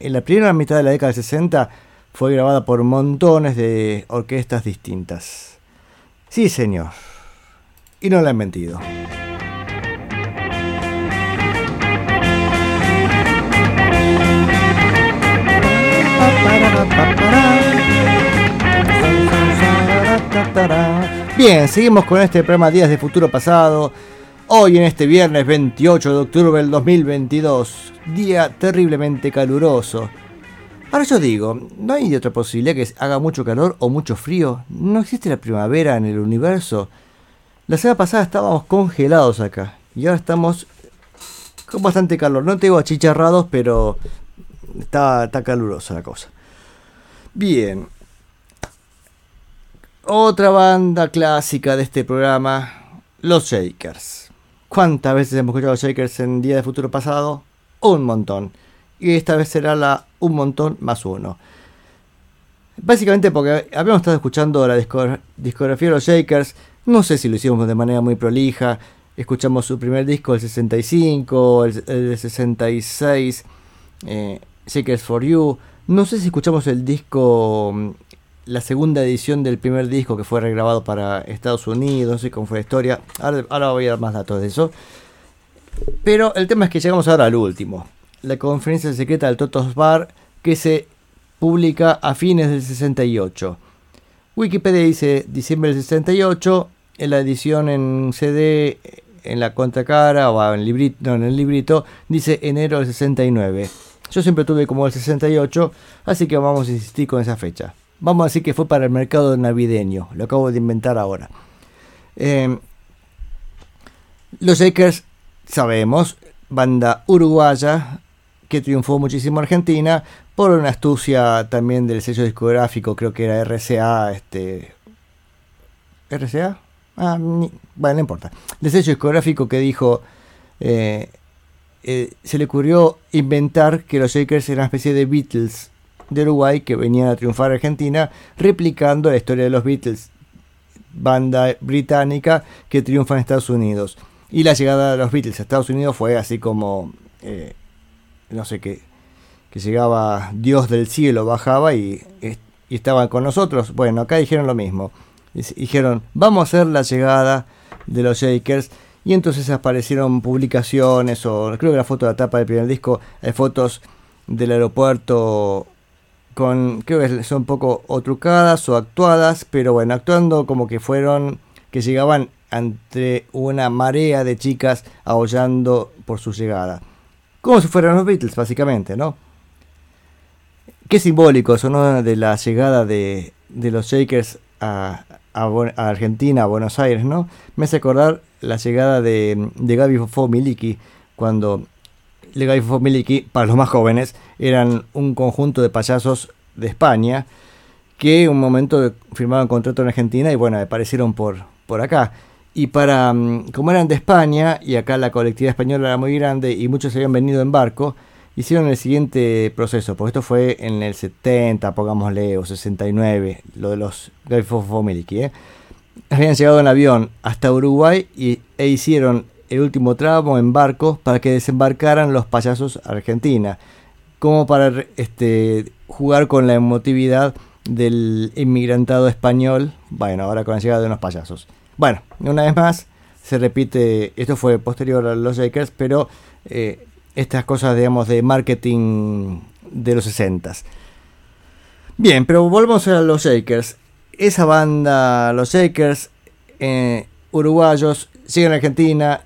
en la primera mitad de la década del 60 fue grabada por montones de orquestas distintas. Sí, señor. Y no la han mentido. Bien, seguimos con este programa Días de Futuro Pasado. Hoy en este viernes 28 de octubre del 2022, día terriblemente caluroso. Ahora yo digo, ¿no hay otra posibilidad que haga mucho calor o mucho frío? ¿No existe la primavera en el universo? La semana pasada estábamos congelados acá y ahora estamos con bastante calor. No tengo achicharrados, pero está, está calurosa la cosa. Bien. Otra banda clásica de este programa, Los Shakers. ¿Cuántas veces hemos escuchado los Shakers en Día de Futuro Pasado? Un montón. Y esta vez será la un montón más uno. Básicamente porque habíamos estado escuchando la discog- discografía de los Shakers. No sé si lo hicimos de manera muy prolija. Escuchamos su primer disco, el 65, el, el 66, eh, Shakers for You. No sé si escuchamos el disco, mm, la segunda edición del primer disco que fue regrabado para Estados Unidos. No sé cómo fue la historia. Ahora, voy a dar más datos de eso. Pero el tema es que llegamos ahora al último. La conferencia secreta del Totos Bar que se publica a fines del 68. Wikipedia dice diciembre del 68. En la edición en CD, en la contracara o en, librito, no, en el librito, dice enero del 69. Yo siempre tuve como el 68, así que vamos a insistir con esa fecha. Vamos a decir que fue para el mercado navideño. Lo acabo de inventar ahora. Eh, los Shakers, sabemos, banda uruguaya que triunfó muchísimo en Argentina por una astucia también del sello discográfico, creo que era RCA, este RCA, ah, bueno, no importa, del sello discográfico que dijo eh, eh, se le ocurrió inventar que los Shakers eran una especie de Beatles de Uruguay que venían a triunfar a Argentina, replicando la historia de los Beatles, banda británica que triunfa en Estados Unidos. Y la llegada de los Beatles a Estados Unidos fue así como, eh, no sé qué, que llegaba Dios del cielo, bajaba y, estaban con nosotros. Bueno, acá dijeron lo mismo. Dijeron, vamos a hacer la llegada de los Shakers. Y entonces aparecieron publicaciones, o creo que la foto de la tapa del primer disco, hay fotos del aeropuerto con, creo que son un poco o trucadas o actuadas, pero bueno, actuando como que fueron, que llegaban ante una marea de chicas aullando por su llegada. Como si fueran los Beatles, básicamente, ¿no? Qué simbólico eso. De la llegada de, de los Shakers a, a a Argentina, a Buenos Aires, ¿no? Me hace acordar la llegada de, de Gaby Fofo Miliki, cuando le Gaby Fofo Miliki, para los más jóvenes, eran un conjunto de payasos de España que en un momento firmaron contrato en Argentina y bueno, aparecieron por, por acá. Y para, mm, como eran de España, y acá la colectividad española era muy grande y muchos habían venido en barco, hicieron el siguiente proceso, porque esto fue en el 70, pongámosle, o 69, lo de los Gaby Fofo Miliki, ¿eh? habían llegado en avión hasta Uruguay y, e hicieron el último tramo en barco para que desembarcaran los payasos a Argentina, como para este, jugar con la emotividad del inmigrantado español, bueno, ahora con la llegada de unos payasos. Bueno, una vez más se repite, esto fue posterior a los Shakers, pero eh, estas cosas, digamos, de marketing de los 60 Bien, pero volvemos a los Shakers. Esa banda, los Shakers, eh, uruguayos, siguen a Argentina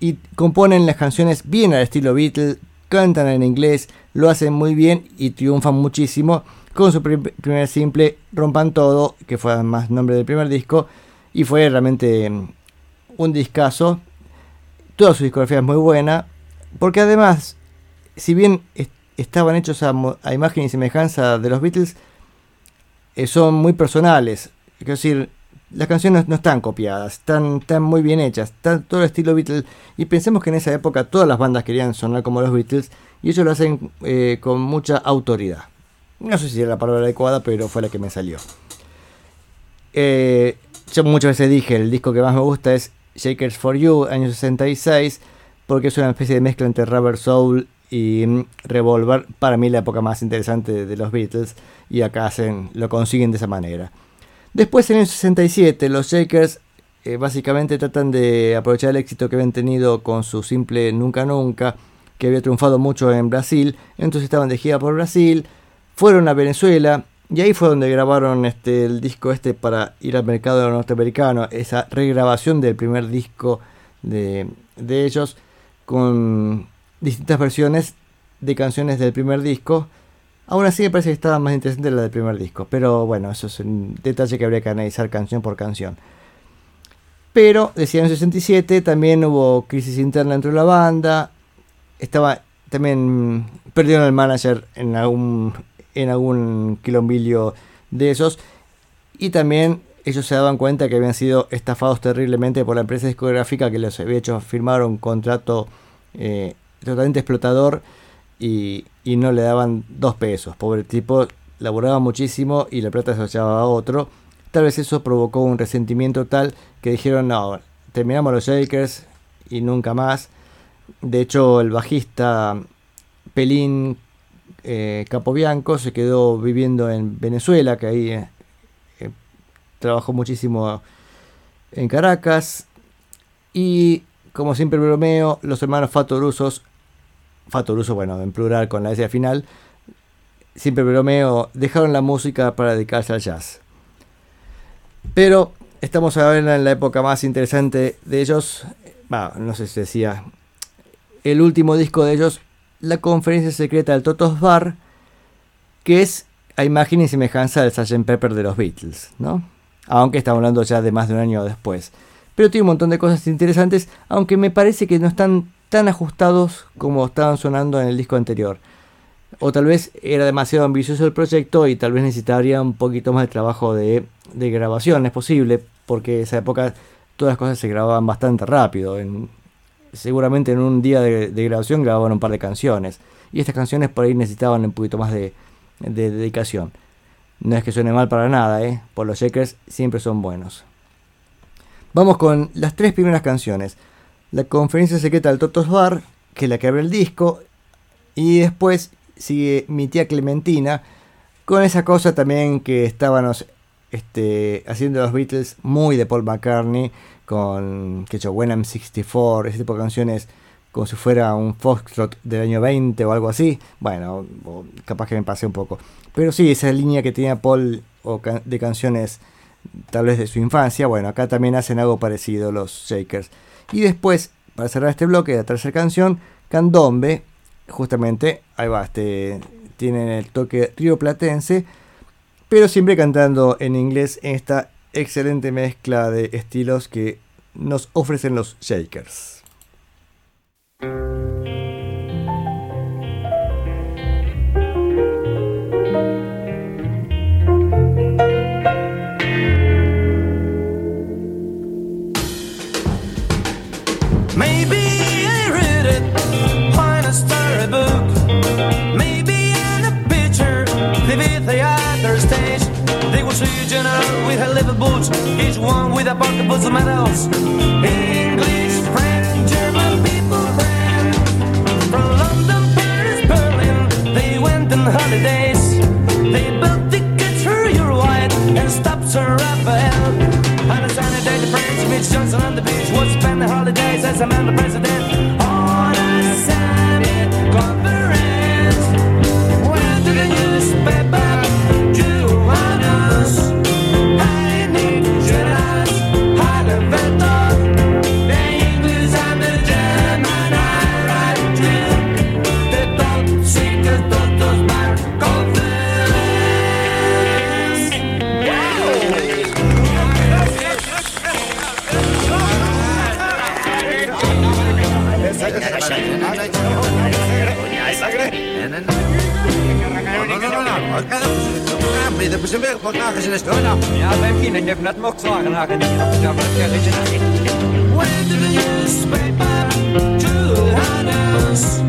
y componen las canciones bien al estilo Beatles, cantan en inglés, lo hacen muy bien y triunfan muchísimo con su prim- primer simple Rompan Todo, que fue además nombre del primer disco, y fue realmente mm, un discazo. Toda su discografía es muy buena, porque además, si bien est- estaban hechos a imagen y semejanza de los Beatles, eh, son muy personales. Es decir, las canciones no están copiadas, están, muy bien hechas, están todo el estilo Beatles. Y pensemos que en esa época todas las bandas querían sonar como los Beatles y ellos lo hacen eh, con mucha autoridad. No sé si era la palabra adecuada, pero fue la que me salió. Eh, yo muchas veces dije, el disco que más me gusta es Shakers for You, año 66, porque es una especie de mezcla entre Rubber Soul y mm, Revolver, para mí la época más interesante de los Beatles, y acá hacen, lo consiguen de esa manera. Después en el 67 los Shakers eh, básicamente tratan de aprovechar el éxito que habían tenido con su simple Nunca Nunca, que había triunfado mucho en Brasil, entonces estaban de gira por Brasil, fueron a Venezuela y ahí fue donde grabaron este, el disco este para ir al mercado norteamericano, esa regrabación del primer disco de, de ellos con distintas versiones de canciones del primer disco. Aún así me parece que estaba más interesante la del primer disco, pero bueno, eso es un detalle que habría que analizar canción por canción. Pero, decía en el 67, también hubo crisis interna dentro de la banda, estaba también perdieron el manager en algún en quilombilio de esos y también ellos se daban cuenta que habían sido estafados terriblemente por la empresa discográfica que les había hecho firmar un contrato eh, totalmente explotador y, no le daban dos pesos. Pobre tipo, laboraba muchísimo y la plata se llevaba a otro. Tal vez eso provocó un resentimiento tal que dijeron, no, terminamos los Shakers y nunca más. De hecho, el bajista Pelín eh, Capobianco se quedó viviendo en Venezuela, que ahí eh, eh, trabajó muchísimo en Caracas. Y como siempre bromeo, los hermanos Fatorusos, Fatoruso, bueno, en plural con la S al final, siempre bromeo, dejaron la música para dedicarse al jazz. Pero estamos ahora en la época más interesante de ellos, bah, no sé si decía, el último disco de ellos, la conferencia secreta del Totos Bar, que es a imagen y semejanza del Sgt. Pepper de los Beatles, ¿no? Aunque estamos hablando ya de más de un año después. Pero tiene un montón de cosas interesantes, aunque me parece que no están tan ajustados como estaban sonando en el disco anterior. O tal vez era demasiado ambicioso el proyecto y tal vez necesitaría un poquito más de trabajo de, grabación, es posible, porque en esa época todas las cosas se grababan bastante rápido. En, seguramente en un día de, grabación grababan un par de canciones. Y estas canciones por ahí necesitaban un poquito más de, de dedicación. No es que suene mal para nada, ¿eh? por los Shakers siempre son buenos. Vamos con las tres primeras canciones. La conferencia secreta del Totos Bar, que es la que abre el disco. Y después sigue Mi tía Clementina, con esa cosa también que estábamos este, haciendo los Beatles muy de Paul McCartney, con que hecho When I'm 64, ese tipo de canciones como si fuera un Foxtrot del año 20 o algo así. Bueno, capaz que me pasé un poco. Pero sí, esa línea que tenía Paul o de canciones tal vez de su infancia, bueno, acá también hacen algo parecido los Shakers. Y después, para cerrar este bloque, la tercera canción, Candombe, justamente, ahí va, este, tienen el toque rioplatense, pero siempre cantando en inglés en esta excelente mezcla de estilos que nos ofrecen los Shakers. With a leather boots, each one with a bucket full of medals. English, French, German people ran from London, Paris, Berlin. They went on holidays. They built tickets for Uruguay and stopped to Raphael. On a sunny day, the French Mitch Johnson on the beach would spend the holidays as a man, the president. op zijn werk wordt nagezet. Hoor nou. Ja, mijn vrienden, ik heb net mochtslagen nagezet. Ja, maar dat is het. Where did the newspaper to hide?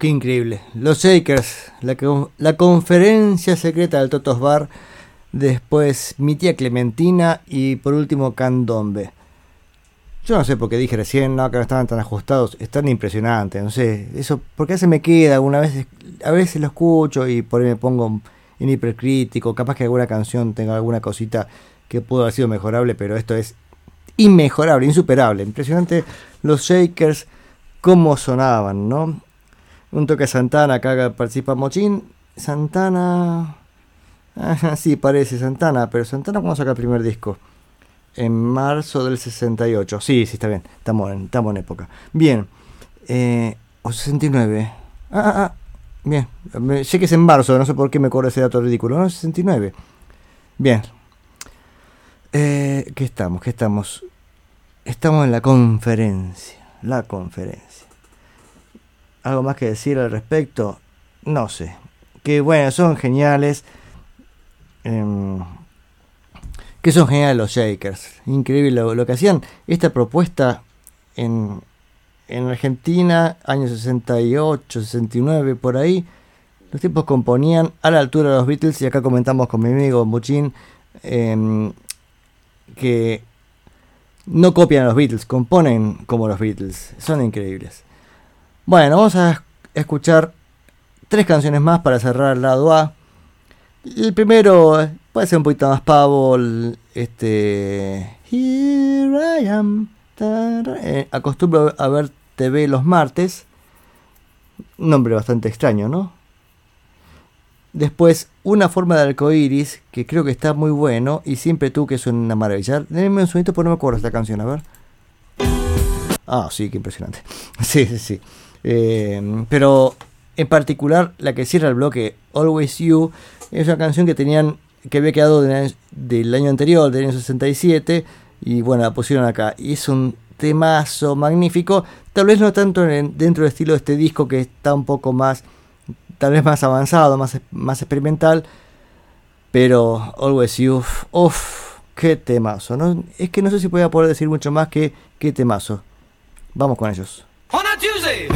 Qué increíble. Los Shakers, la, co- la conferencia secreta del Totos Bar, después mi tía Clementina y por último Candombe. Yo no sé por qué dije recién, no, que no estaban tan ajustados, están impresionantes, no sé, eso, porque se me queda alguna vez, a veces lo escucho y por ahí me pongo en hipercrítico, capaz que alguna canción tenga alguna cosita que pudo haber sido mejorable, pero esto es inmejorable, insuperable, impresionante los Shakers, cómo sonaban, ¿no? Un toque Santana, acá participa Mochín, Santana... Ah, sí, parece Santana, pero Santana cuando saca el primer disco. En marzo del 68. Sí, sí, está bien. Estamos en, estamos en época. Bien. Eh, o 69. Ah, ah, ah. Bien. Me- sé que es en marzo, no sé por qué me corre ese dato ridículo. No, 69. Bien. Eh, ¿Qué estamos? ¿Qué estamos? Estamos en la conferencia. La conferencia. ¿Algo más que decir al respecto? No sé. Que bueno, son geniales. Em, que son geniales los Shakers. Increíble lo, que hacían. Esta propuesta en, en Argentina, años 68, 69, por ahí. Los tipos componían a la altura de los Beatles. Y acá comentamos con mi amigo Muchín em, que no copian a los Beatles, componen como los Beatles. Son increíbles. Bueno, vamos a escuchar tres canciones más para cerrar el lado A. El primero eh, puede ser un poquito más pavo. Este. Here I am. Eh, acostumbro a ver TV los martes. Nombre bastante extraño, ¿no? Después, Una forma de arcoiris, que creo que está muy bueno. Y siempre tú, que es una maravilla. Denme un segundito porque no me acuerdo esta canción, a ver. Ah, sí, qué impresionante. Sí, sí, sí. Eh, pero en particular, la que cierra el bloque, Always You, es una canción que tenían que había quedado del año, anterior, del año 67, y bueno, la pusieron acá. Y es un temazo magnífico, tal vez no tanto en- dentro del estilo de este disco que está un poco más, tal vez más avanzado, más, más experimental, pero Always You, uff, qué temazo. Es que no sé si voy a poder decir mucho más que qué temazo. Vamos con ellos. On a Tuesday,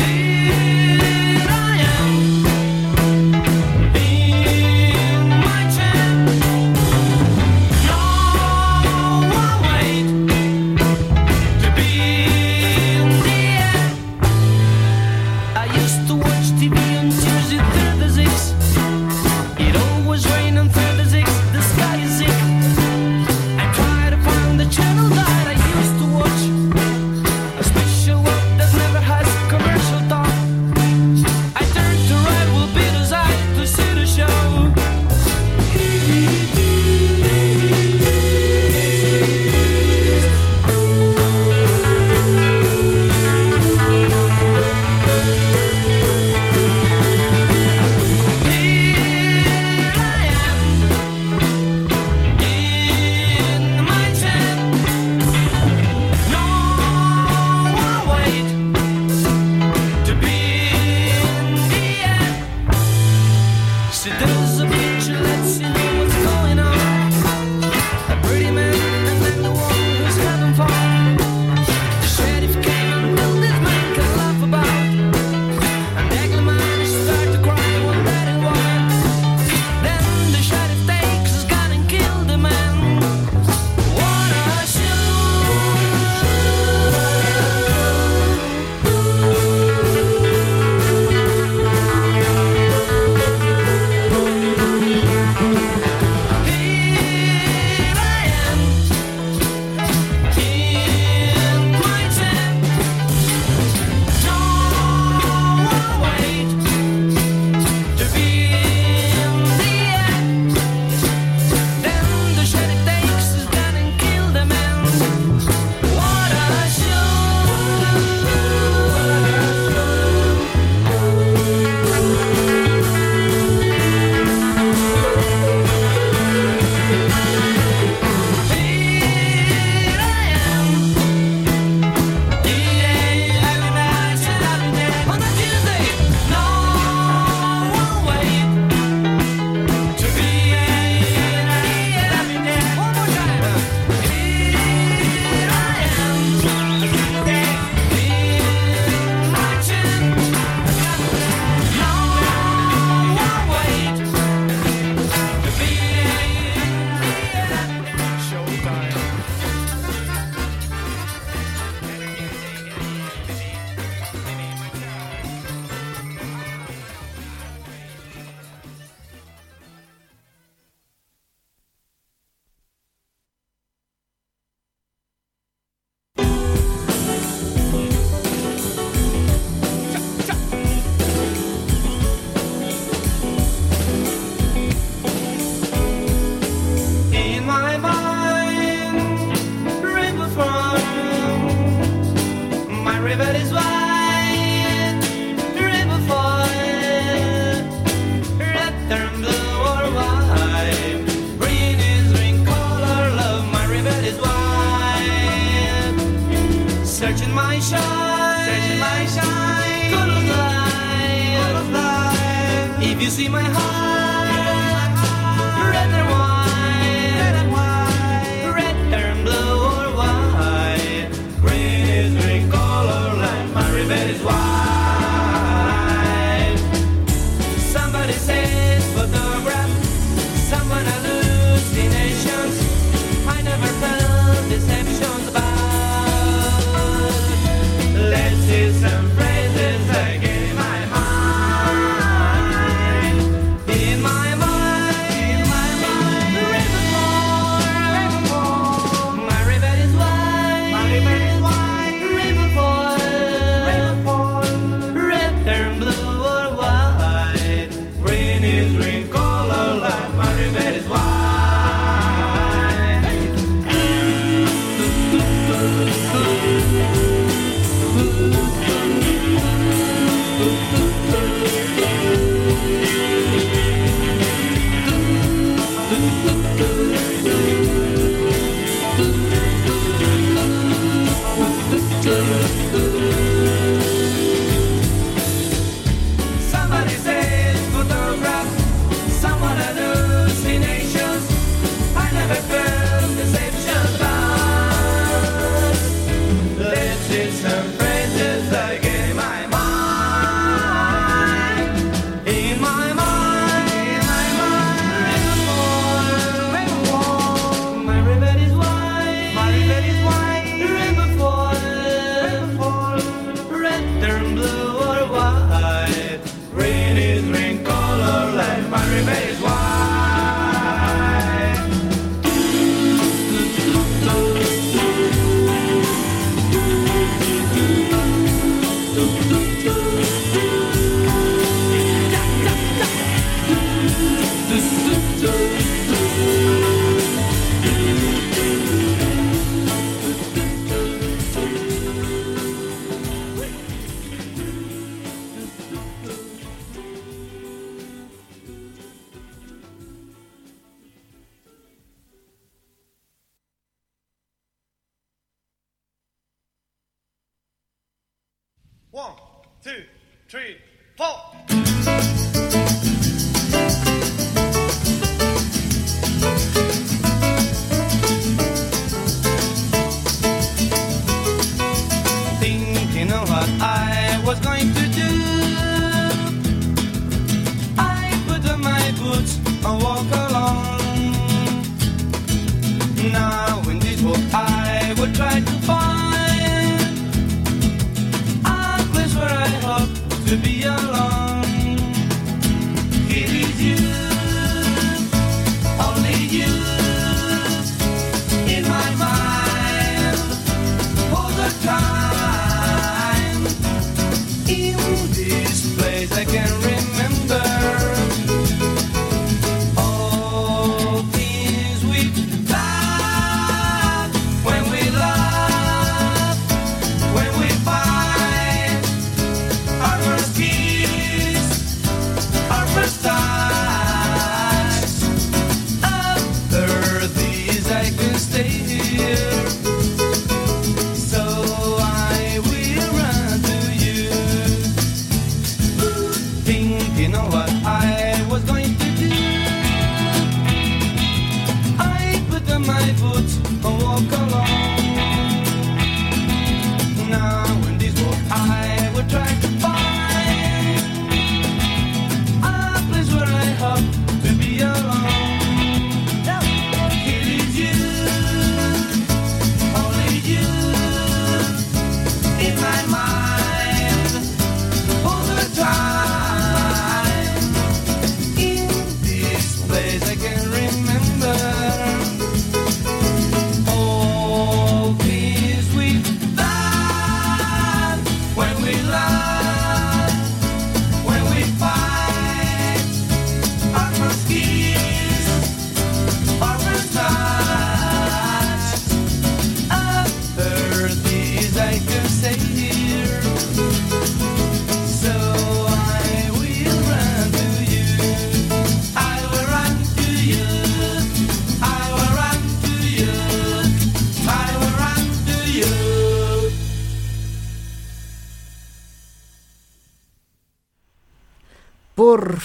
in my mind.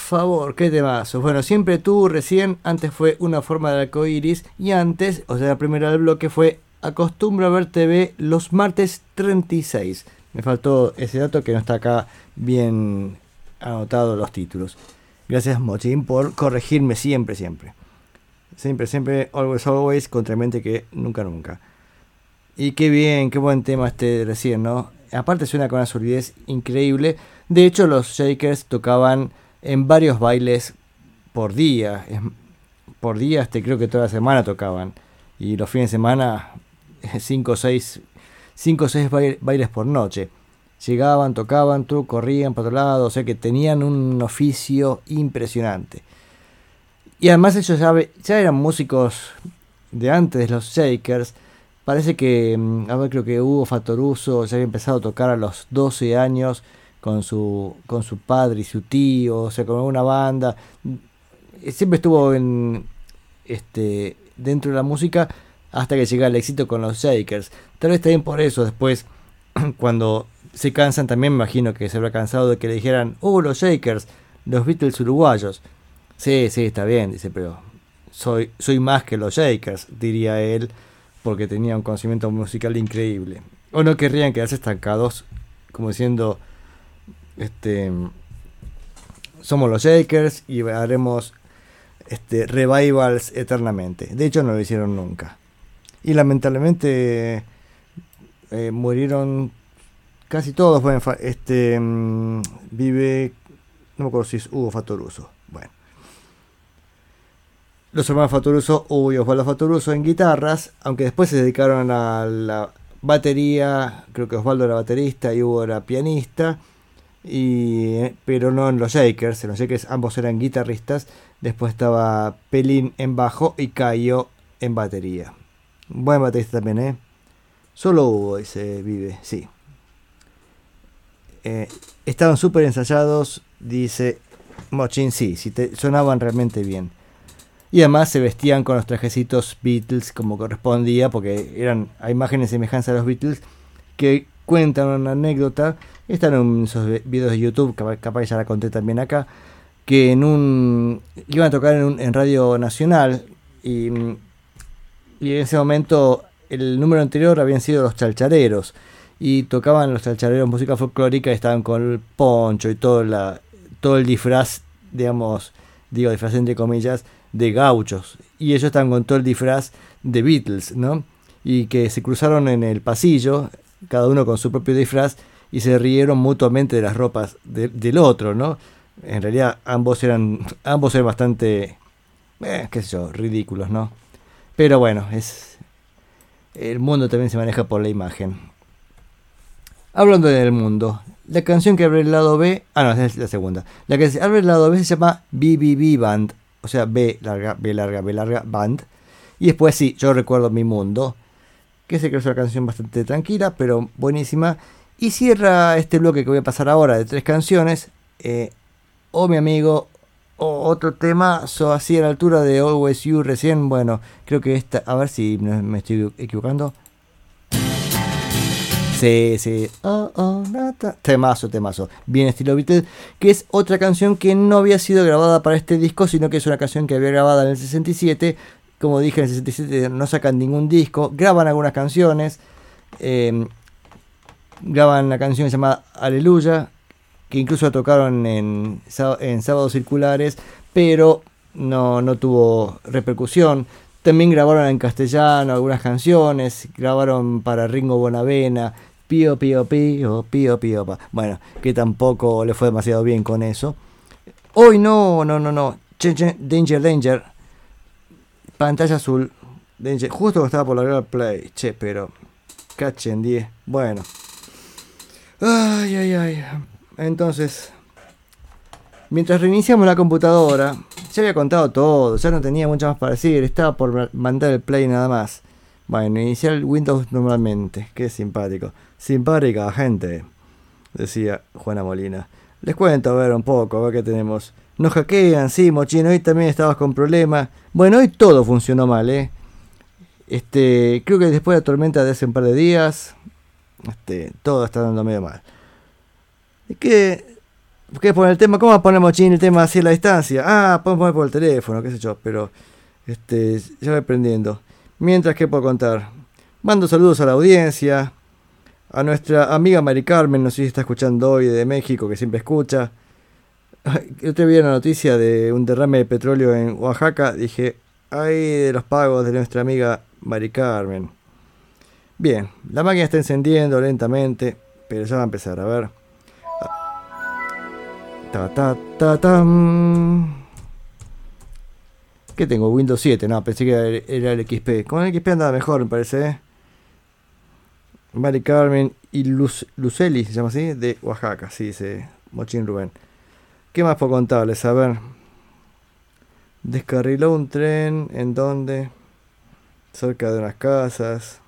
Favor, qué temazo. Bueno, siempre tú, recién, antes fue una forma de arco iris. Y antes, o sea, la primera del bloque fue Acostumbro a ver TV los martes 36. Me faltó ese dato que no está acá bien anotado los títulos. Gracias, Mochín, por corregirme siempre, siempre. Siempre, siempre, always, always, contrariamente que nunca, nunca. Y qué bien, qué buen tema este recién, ¿no? Aparte suena con una solidez increíble. De hecho, los Shakers tocaban en varios bailes por día. Por día, este, creo que toda la semana tocaban. Y los fines de semana, 5 o 6 cinco o seis bail- bailes por noche. Llegaban, tocaban, tú, corrían para otro lado, o sea que tenían un oficio impresionante. Y además ellos ya, ya eran músicos de antes los Shakers. Parece que, mm, a ver, creo que Hugo Fatoruso ya había empezado a tocar a los 12 años con su, con su padre y su tío, o sea, con una banda. Siempre estuvo en, este, dentro de la música hasta que llega el éxito con los Shakers. Tal vez también por eso después, cuando se cansan, también me imagino que se habrá cansado de que le dijeran, oh, los Shakers, los Beatles uruguayos. Sí, sí, está bien, dice, pero soy, soy más que los Shakers, diría él, porque tenía un conocimiento musical increíble. O no querrían quedarse estancados, como diciendo, este, somos los Shakers y haremos este, revivals eternamente. De hecho, no lo hicieron nunca. Y lamentablemente eh, murieron casi todos. Bueno, este mm, vive, no me acuerdo si es Hugo Fatoruso. Bueno, los hermanos Fatoruso, Hugo y Osvaldo Fatoruso en guitarras, aunque después se dedicaron a la batería. Creo que Osvaldo era baterista y Hugo era pianista. Y, pero no en los Shakers, en los Shakers ambos eran guitarristas. Después estaba Pelín en bajo y Cayo en batería. Buen baterista también, ¿eh? Solo Hugo ese vive, sí. Eh, estaban súper ensayados, dice Mochin, sí, sí te- sonaban realmente bien. Y además se vestían con los trajecitos Beatles como correspondía, porque eran a imágenes semejantes a los Beatles, que cuentan una anécdota. Están en esos videos de YouTube, capaz, capaz ya la conté también acá, que en un iban a tocar en, un- Radio Nacional y, y en ese momento el número anterior habían sido los chalchareros y tocaban los chalchareros música folclórica y estaban con el poncho y todo, la, todo el disfraz, digamos, digo disfraz entre comillas, de gauchos. Y ellos estaban con todo el disfraz de Beatles, ¿no? Y que se cruzaron en el pasillo, cada uno con su propio disfraz, y se rieron mutuamente de las ropas de- del otro, ¿no? En realidad ambos eran, ambos eran bastante, eh, qué sé yo, ridículos, ¿no? Pero bueno, es el mundo también se maneja por la imagen. Hablando del mundo, la canción que abre el lado B, ah no, es la segunda. La que abre el lado B se llama BBB Band, o sea, B larga, B larga, B larga, Band. Y después sí, yo recuerdo mi mundo, que que es una canción bastante tranquila, pero buenísima. Y cierra este bloque que voy a pasar ahora de tres canciones. Eh, o mi amigo, o otro tema, so así a la altura de Always You recién. Bueno, creo que esta, a ver si me estoy equivocando. Sí, sí. Oh, oh. Temazo, temazo. Bien estilo Beatles. Que es otra canción que no había sido grabada para este disco, sino que es una canción que había grabada en el 67. Como dije, en el 67 no sacan ningún disco. Graban algunas canciones. eh, graban la canción llamada Aleluya. Que incluso la tocaron en, en sábados circulares. Pero no, no tuvo repercusión. También grabaron en castellano algunas canciones, grabaron para Ringo Bonavena, Pío Pío Pío, Pío Pío Pa. Bueno, que tampoco le fue demasiado bien con eso. Hoy no, no, no, no. Danger, Danger. Pantalla azul. Justo estaba por el play. Che, pero. Cachen 10. Bueno. Ay, ay, ay. Entonces. Mientras reiniciamos la computadora, ya había contado todo, ya no tenía mucho más para decir, estaba por ma- mandar el play nada más. Bueno, iniciar el Windows normalmente, qué simpático. Simpática gente, decía Juana Molina. Les cuento, a ver un poco, a ver qué tenemos. Nos hackean, sí, Mochino, hoy también estabas con problemas. Bueno, hoy todo funcionó mal, eh. Este, creo que después de la tormenta de hace un par de días, este, todo está dando medio mal. Es que ¿Qué poner el tema? ¿Cómo ponemos chin el tema así a la distancia? Ah, podemos poner por el teléfono, qué sé yo, pero este, ya voy aprendiendo. Mientras, ¿qué puedo contar? Mando saludos a la audiencia, a nuestra amiga Mari Carmen, no sé si está escuchando hoy de México, que siempre escucha. Yo te vi una noticia de un derrame de petróleo en Oaxaca, dije, ay, de los pagos de nuestra amiga Mari Carmen. Bien, la máquina está encendiendo lentamente, pero ya va a empezar, a ver. Ta ta ta tam. ¿Qué tengo? Windows 7, no, pensé que era el, XP. Con el XP andaba mejor, me parece. ¿eh? Mari Carmen y Luz, Luceli, se llama así, de Oaxaca, sí, dice Mochín Rubén. ¿Qué más puedo contarles? A ver. Descarriló un tren, ¿en dónde? Cerca de unas casas.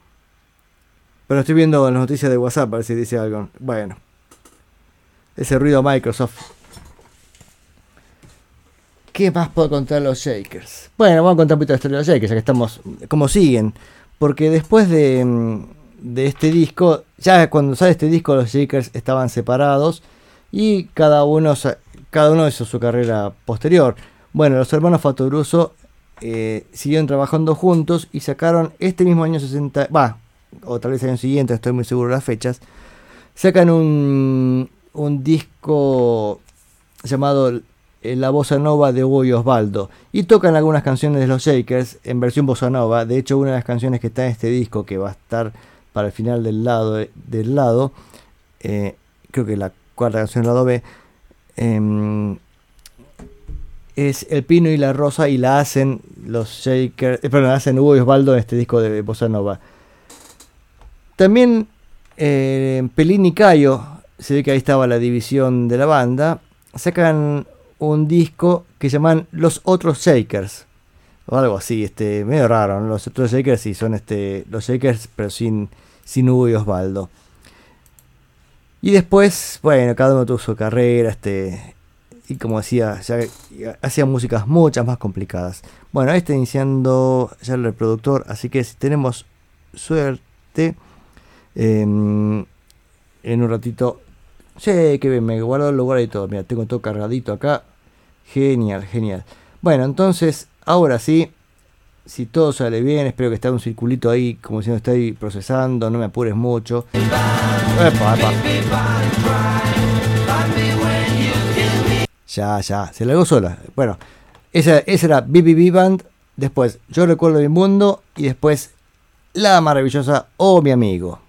Pero estoy viendo las noticias de WhatsApp a ver si dice algo. Bueno. Ese ruido Microsoft. ¿Qué más puedo contar de los Shakers? Bueno, vamos a contar un poquito la historia de los Shakers, ya que estamos. ¿Cómo siguen? Porque después de, mm, de este disco, ya cuando sale este disco, los Shakers estaban separados y cada uno, cada uno hizo su carrera posterior. Bueno, los hermanos Fatoruso eh, siguieron trabajando juntos y sacaron este mismo año 60, va, o tal vez el año siguiente, estoy muy seguro de las fechas, sacan un, un disco llamado eh, La Bossa Nova de Hugo y Osvaldo y tocan algunas canciones de los Shakers en versión Bossa Nova. De hecho, una de las canciones que está en este disco, que va a estar para el final del lado, del lado eh, creo que la cuarta canción del lado B, em, es El Pino y la Rosa y la hacen los Shakers, eh, perdón, la hacen Hugo y Osvaldo en este disco de Bossa Nova. También eh, Pelín y Cayo, se ve que ahí estaba la división de la banda, sacan un disco que llaman Los Otros Shakers. O algo así, este, medio raro, ¿no? Los otros Shakers sí son este, los Shakers, pero sin, sin Hugo y Osvaldo. Y después, bueno, cada uno tuvo su carrera, este, y como decía, ya hacía músicas muchas más complicadas. Bueno, ahí está iniciando ya el reproductor, así que si tenemos suerte, em, en un ratito, sí, que bien, me guardo el lugar y todo, mira, tengo todo cargadito acá, genial, genial. Bueno, entonces, ahora sí, si todo sale bien, espero que esté un circulito ahí, como si no estoy procesando, no me apures mucho. Ya, ya, se largó sola. Bueno, esa, esa era BBB Band. Después, Yo recuerdo mi mundo. Y después, La maravillosa Oh mi amigo.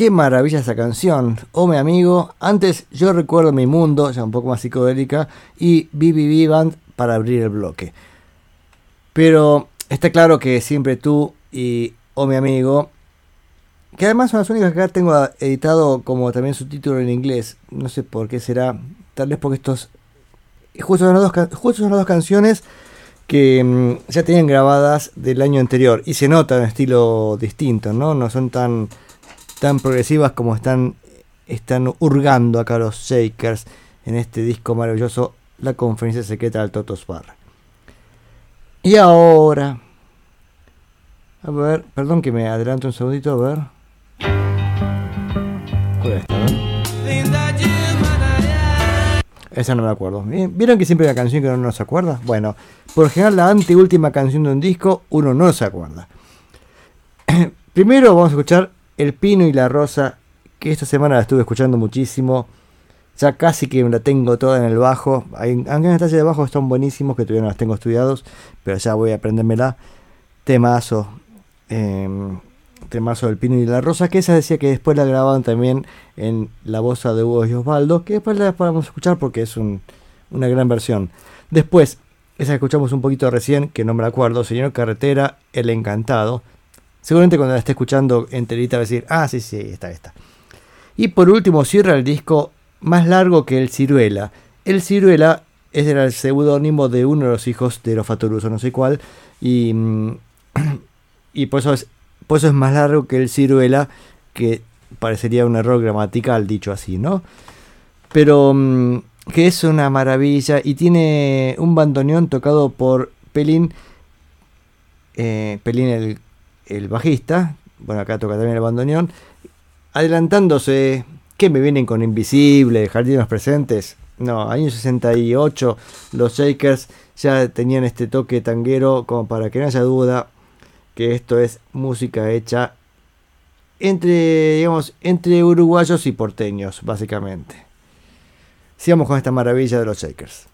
Qué maravilla esa canción. Oh, mi amigo. Antes yo recuerdo mi mundo, ya un poco más psicodélica, y BBB Band para abrir el bloque. Pero está claro que siempre tú y Oh, mi amigo que además son las únicas que acá tengo editado como también subtítulo en inglés. No sé por qué será. Tal vez porque estos. Justo son las dos, canciones que mm, ya tenían grabadas del año anterior. Y se nota un estilo distinto, ¿no? No son tan, tan progresivas como están, están hurgando acá los Shakers en este disco maravilloso, La Conferencia Secreta del Totos Bar. Y ahora. A ver, perdón que me adelanto un segundito, a ver. ¿Cuál es esta? A ver. Esa no me acuerdo. ¿Vieron que siempre hay una canción que uno no se acuerda? Bueno, por general la anteúltima canción de un disco uno no se acuerda. Primero vamos a escuchar El Pino y la Rosa, que esta semana la estuve escuchando muchísimo. Ya casi que la tengo toda en el bajo. Hay, en detalles de bajo están buenísimos, que todavía no las tengo estudiados, pero ya voy a aprendérmela. Temazo. em, temazo del Pino y la Rosa, que esa decía que después la grababan también en la voz de Hugo y Osvaldo, que después la podemos escuchar porque es un- una gran versión. Después, esa que escuchamos un poquito recién, que no me la acuerdo, Señor Carretera, El Encantado. Seguramente cuando la esté escuchando enterita va a decir, ah, sí, sí, está esta. Y por último cierra el disco más largo que el Ciruela. El Ciruela era el seudónimo de uno de los hijos de los Fatoruso, no sé cuál, y, mm, y por, eso es, por eso es más largo que el Ciruela, que parecería un error gramatical dicho así, ¿no? Pero mm, que es una maravilla y tiene un bandoneón tocado por Pelín, eh, Pelín el, el bajista, bueno acá toca también el bandoneón, adelantándose, que me vienen con Invisible, Jardines Presentes, no, año 68 los Shakers ya tenían este toque tanguero como para que no haya duda que esto es música hecha entre, digamos, entre uruguayos y porteños, básicamente. Sigamos con esta maravilla de los Shakers.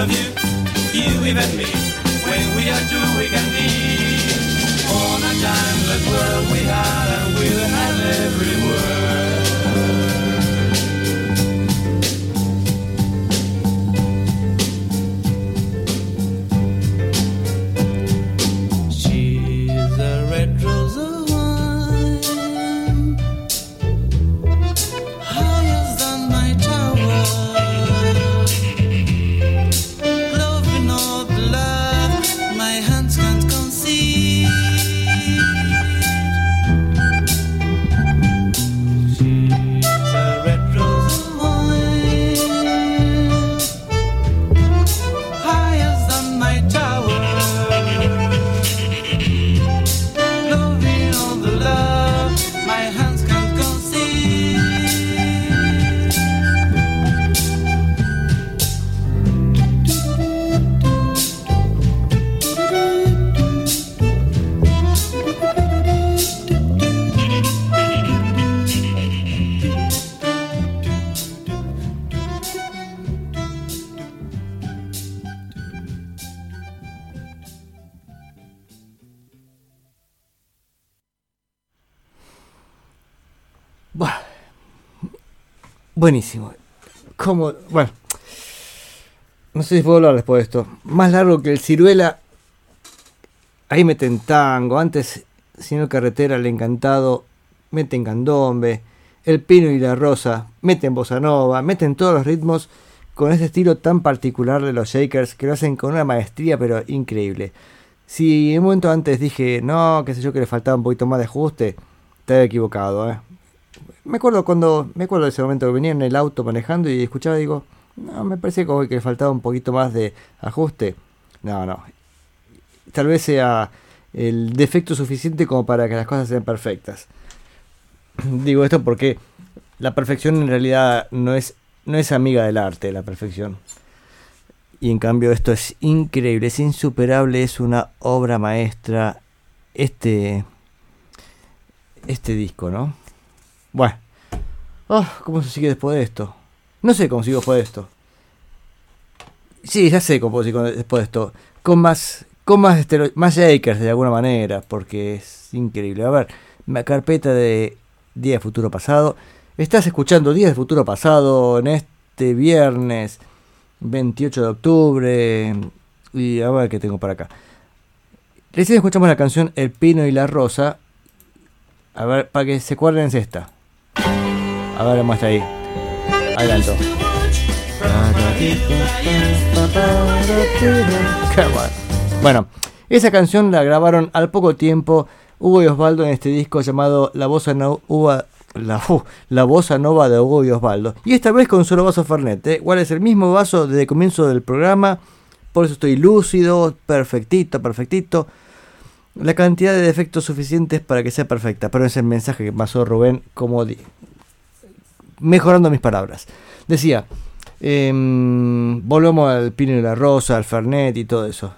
'84. Proud of you, you even me. Bueno. No sé si puedo hablar después de esto. Más largo que el ciruela. Ahí meten tango. Antes, señor carretera, el encantado. Meten candombe. El pino y la rosa. Meten bossa nova. Meten todos los ritmos con ese estilo tan particular de los Shakers que lo hacen con una maestría pero increíble. Si en un momento antes dije, no, qué sé yo, que le faltaba un poquito más de ajuste, estaba equivocado, ¿eh? Me acuerdo cuando, me acuerdo de ese momento que venía en el auto manejando y escuchaba y digo, no, me parece como que faltaba un poquito más de ajuste. No, no. Tal vez sea el defecto suficiente como para que las cosas sean perfectas. Digo esto porque la perfección en realidad no es, no es amiga del arte, la perfección. Y en cambio esto es increíble, es insuperable, es una obra maestra. Este, este disco, ¿no? Bueno. Oh, ¿Cómo se sigue después de esto? No sé cómo sigo después de esto. Sí, ya sé cómo sigo después de esto. Con más, con más, más Jakers de alguna manera, porque es increíble. A ver, la carpeta de Día de Futuro Pasado. Estás escuchando Día de Futuro Pasado en este viernes 28 de octubre. Y a ver qué tengo para acá. Recién escuchamos la canción El Pino y la Rosa. A ver, para que se acuerden es esta. A ver, muestra ahí. Adelanto. Bueno. Esa canción la grabaron al poco tiempo Hugo y Osvaldo en este disco llamado La Bossa Nova, la, uh, la Bossa Nova de Hugo y Osvaldo. Y esta vez con solo vaso Fernet. ¿eh? Igual es el mismo vaso desde el comienzo del programa. Por eso estoy lúcido, perfectito, perfectito. La cantidad de defectos suficientes para que sea perfecta. Pero es el mensaje que pasó Rubén como mejorando mis palabras. Decía, em, volvemos al Pino y la Rosa, al Fernet y todo eso.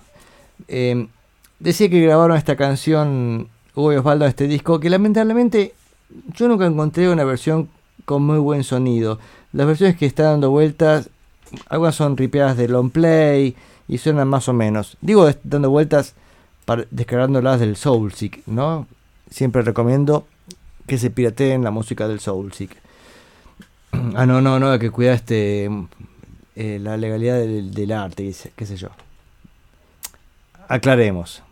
Em, decía que grabaron esta canción Hugo y Osvaldo en este disco, que lamentablemente yo nunca encontré una versión con muy buen sonido. Las versiones que están dando vueltas, algunas son ripeadas de long play y suenan más o menos. Digo dando vueltas descargándolas del Soulseek, ¿no? Siempre recomiendo que se pirateen la música del Soulseek. ah, no, no, no, que cuidar este eh, la legalidad del, arte, qué sé yo. Aclaremos.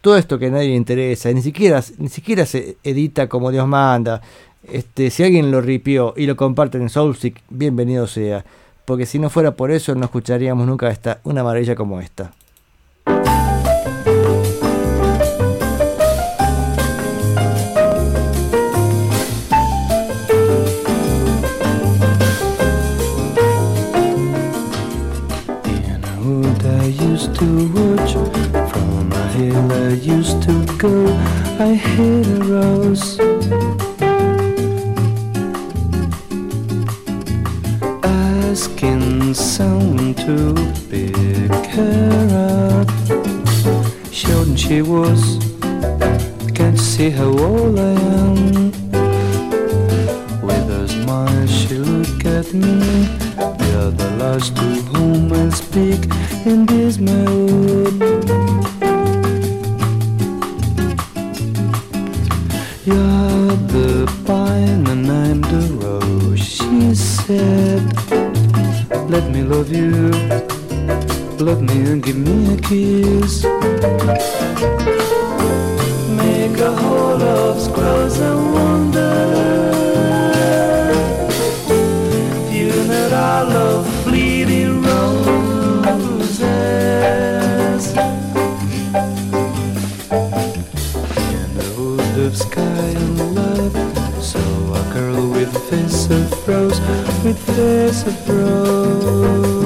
Todo esto que a nadie le interesa, ni siquiera, ni siquiera se edita como Dios manda. Este, si alguien lo ripió y lo comparte en Soulseek, bienvenido sea. Porque si no fuera por eso, no escucharíamos nunca esta, una maravilla como esta. She was, can't see how old I am. With a smile she looked at me. You're the last to whom I speak in this mood. You're the pine and I'm the rose, she said. Let me love you, love me and give me a kiss. Make a hole of squirrels and wonder. Funeral of fleeting roses. In the hood of sky and love, so a girl with face of rose, with face of rose.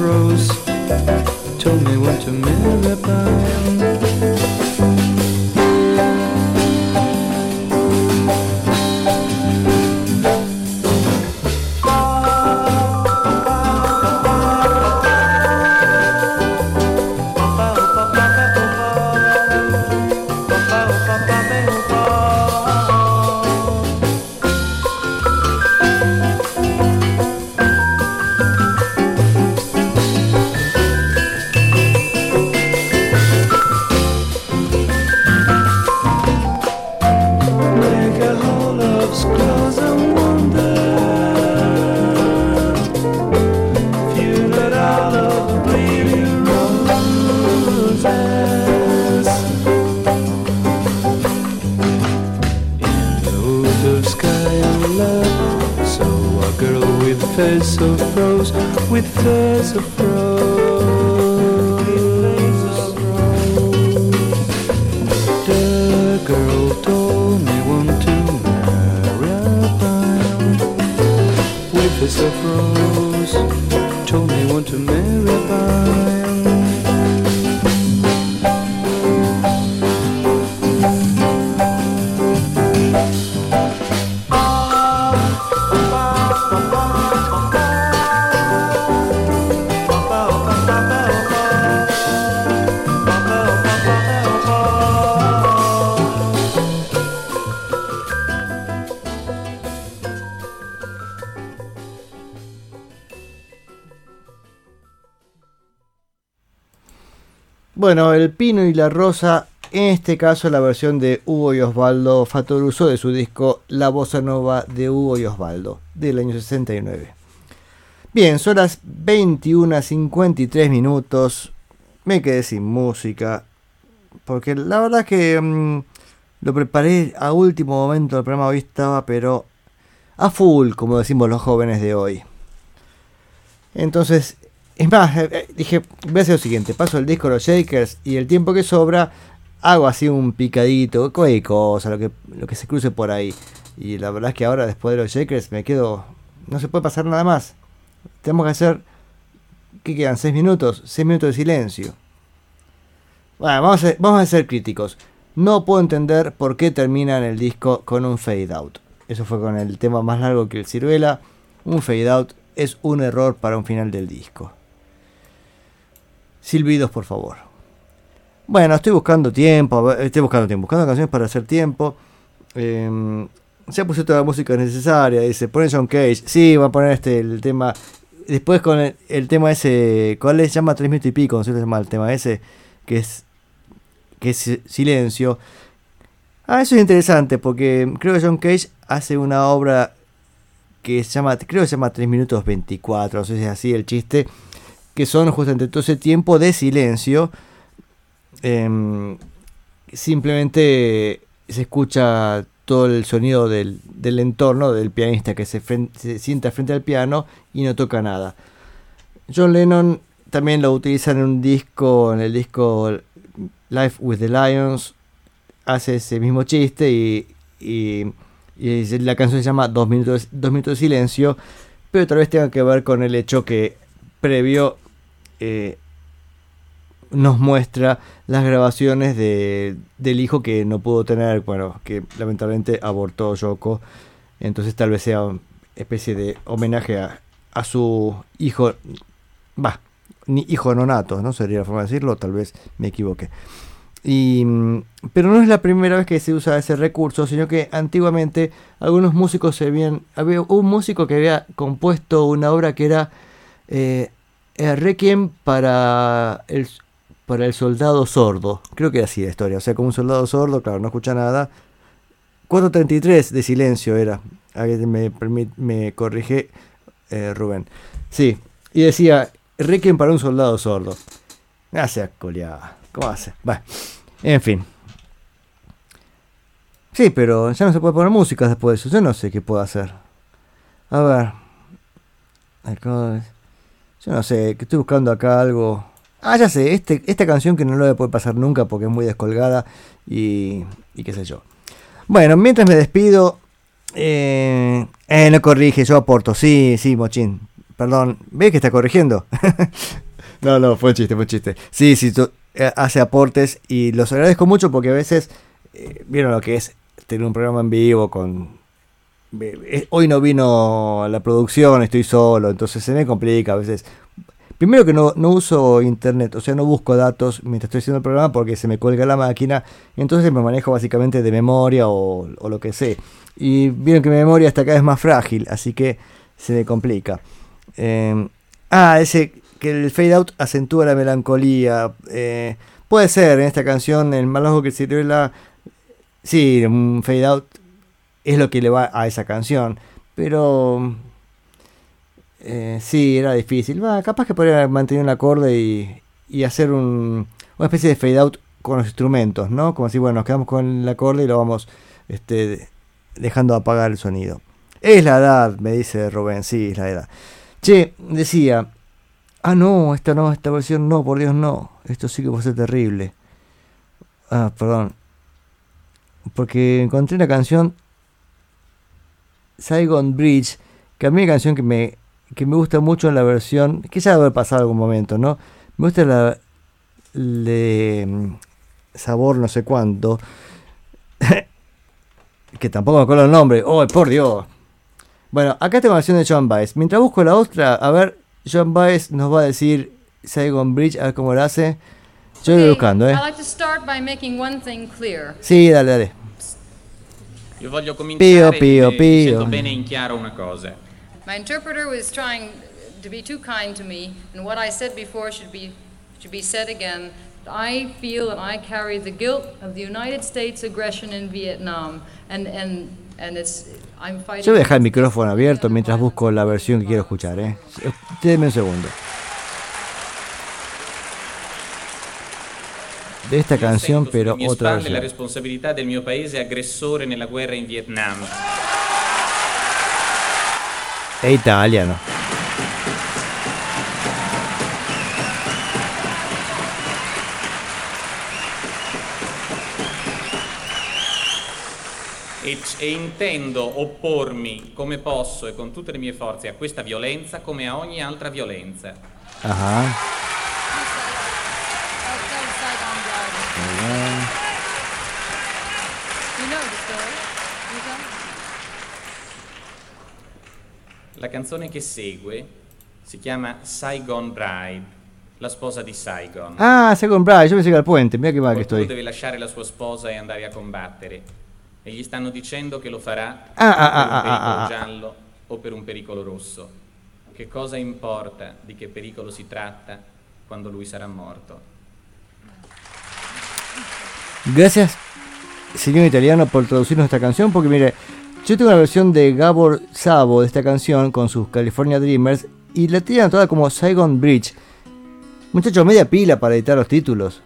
With face of rose. Told me I want to marry a Bueno, El Pino y la Rosa, en este caso la versión de Hugo y Osvaldo Fatoruso de su disco La Bossa Nova de Hugo y Osvaldo, del año 69. Bien, son las 21.53 minutos. Me quedé sin música. Porque la verdad que mm, Lo preparé a último momento del programa, hoy estaba, pero a full, como decimos los jóvenes de hoy. Entonces, es más, eh, eh, dije, voy a hacer lo siguiente, paso el disco a los Shakers y el tiempo que sobra, hago así un picadito, cualquier cosa, lo que, lo que se cruce por ahí. Y la verdad es que ahora, después de los Shakers, me quedo, no se puede pasar nada más. Tenemos que hacer, ¿qué quedan? ¿6 minutos? 6 minutos de silencio. Bueno, vamos a, vamos a ser críticos. No puedo entender por qué terminan el disco con un fade out. Eso fue con el tema más largo que el ciruela. Un fade out es un error para un final del disco. Silbidos, por favor. Bueno, estoy buscando tiempo, estoy buscando tiempo, buscando canciones para hacer tiempo. Eh, ya puse toda la música necesaria, dice, pone John Cage. Sí, va a poner este el tema. Después con el, tema ese, ¿cuál es? Llama 3 minutos y pico, no sé si llama el tema ese, que es que es silencio. Ah, eso es interesante porque creo que John Cage hace una obra que se llama, creo que se llama 3 minutos 24, no sé si es así el chiste, que son justamente todo ese tiempo de silencio. em, simplemente se escucha todo el sonido del, del entorno del pianista que se, se sienta frente al piano y no toca nada. John Lennon también lo utiliza en un disco, en el disco Life with the Lions, hace ese mismo chiste y, y- y la canción se llama Dos minutos, Dos minutos de silencio, pero tal vez tenga que ver con el hecho que previo eh, nos muestra las grabaciones de, del hijo que no pudo tener, bueno, que lamentablemente abortó Yoko, entonces tal vez sea una especie de homenaje a, a su hijo, va, ni hijo nonato, ¿no? Sería la forma de decirlo, tal vez me equivoque. Y, mm, pero no es la primera vez que se usa ese recurso, sino que antiguamente algunos músicos se habían... Había un músico que había compuesto una obra que era eh, eh, Requiem para el, para el soldado sordo. Creo que era así la historia. O sea, como un soldado sordo, claro, no escucha nada. 4.33 de silencio era. Me, permi- me corrige eh, Rubén. Sí, y decía Requiem para un soldado sordo. Gracias, coleada. ¿Cómo hace? Va. En fin. Sí, pero ya no se puede poner música después de eso. Yo no sé qué puedo hacer. A ver. No sé, que estoy buscando acá algo. Ah, ya sé, este, esta canción que no lo voy a poder pasar nunca porque es muy descolgada y, y qué sé yo. Bueno, mientras me despido, eh, eh, no corrige, yo aporto. Sí, sí, Mochín. Perdón, ¿ves que está corrigiendo? no, no, fue un chiste, fue un chiste. Sí, sí, tú, eh, hace aportes y los agradezco mucho porque a veces, eh, vieron lo que es tener un programa en vivo con... eh, Hoy no vino la producción, estoy solo, entonces se me complica a veces. Primero que no, no uso internet, o sea, no busco datos mientras estoy haciendo el programa porque se me cuelga la máquina, entonces me manejo básicamente de memoria o, lo que sé. Y vieron que mi memoria está cada vez más frágil, así que se me complica. Eh, ah, ese que el fade out acentúa la melancolía. eh, puede ser en esta canción, el más largo que sirve la. Sí, un fade out es lo que le va a esa canción, pero eh, sí, era difícil. Va, capaz que podría mantener un acorde y, y hacer un, una especie de fade out con los instrumentos, ¿no? Como si, bueno, nos quedamos con el acorde y lo vamos este, dejando apagar el sonido. Es la edad, me dice Rubén, sí, es la edad. Che, decía, ah, no, esta no, esta versión no, por Dios, no. Esto sí que puede ser terrible. Ah, perdón. Porque encontré una canción, Saigon Bridge, que a mí es una canción que me, que me gusta mucho en la versión, que ya debe haber pasado algún momento, ¿no? Me gusta la de mm, sabor no sé cuánto, que tampoco me acuerdo el nombre, oh, por Dios. Bueno, acá tengo la versión de John Baez. Mientras busco la otra, a ver, John Baez nos va a decir Saigon Bridge, a ver cómo lo hace. Yo voy buscando, ¿eh? I'd like to start by making one thing clear. Sí, dale, dale. Io voglio Pio, cominciare pio, eh, pio. dicendo bene in chiaro una cosa. My interpreter was trying to be too kind to me, and what I said before should be should be said again. I feel and I carry the guilt of the United States aggression in Vietnam, and and and it's I'm fighting. Yo voy a dejar el micrófono abierto mientras busco la versión que quiero escuchar, ¿eh? Déjenme un segundo. De esta canción, pero otra spalle la versión. responsabilità del mio paese aggressore nella guerra in Vietnam. È italiano. E, e intendo oppormi come posso e con tutte le mie forze a questa violenza come a ogni altra violenza. Ajá. La canzone che segue si chiama Saigon Bride, la sposa di Saigon. Ah, Second Bride, que era el puente, mira mal que Qualcuno estoy. deve lasciare la sua sposa e andare a combattere. E gli stanno dicendo che lo farà Ah, ah, per un ah, ah, pericolo ah, ah. giallo o per un pericolo rosso. Che cosa importa di che pericolo si tratta quando lui sarà morto? Gracias, señor italiano, por traducirnos esta canción, porque mire, yo tengo una versión de Gabor Sabo de esta canción con sus California Dreamers y la tiran toda como Saigon Bridge. Muchachos, media pila para editar los títulos.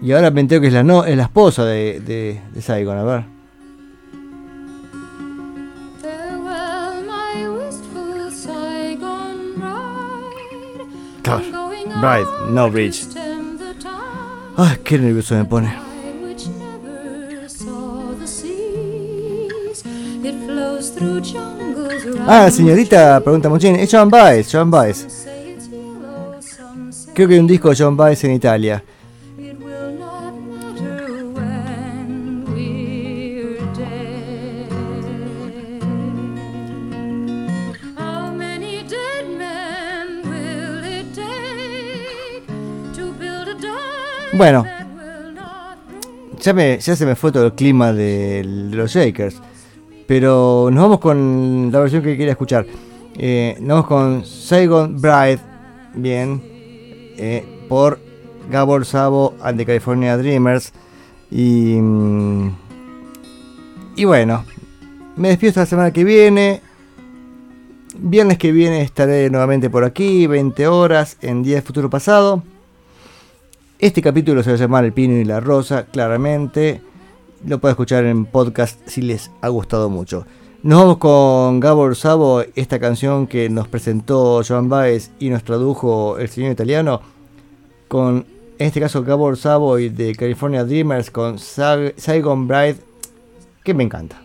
Y ahora me entero que es la, no, es la esposa de, de, de Saigon, a ver. Claro, Bride, no Bridge. Ay, qué nervioso me pone. Ah, around señorita, pregunta Mochín, es John Baez, John Baez. Creo que hay un disco de John Baez en Italia. Bueno, ya, me, ya se me fue todo el clima de los Shakers. Pero nos vamos con la versión que quería escuchar. Eh, nos vamos con Saigon Bride, bien, eh, por Gabor Sabo and the California Dreamers. Y, mm, y bueno, me despido hasta la semana que viene. Viernes que viene estaré nuevamente por aquí, 20 horas, en Día de Futuro Pasado. Este capítulo se va a llamar El Pino y la Rosa, claramente. Lo pueden escuchar en podcast si les ha gustado mucho. Nos vamos con Gabor Sabo, esta canción que nos presentó Joan Baez y nos tradujo el señor italiano. Con, en este caso, Gabor Sabo y de California Dreamers con Sa- Saigon Bride, que me encanta.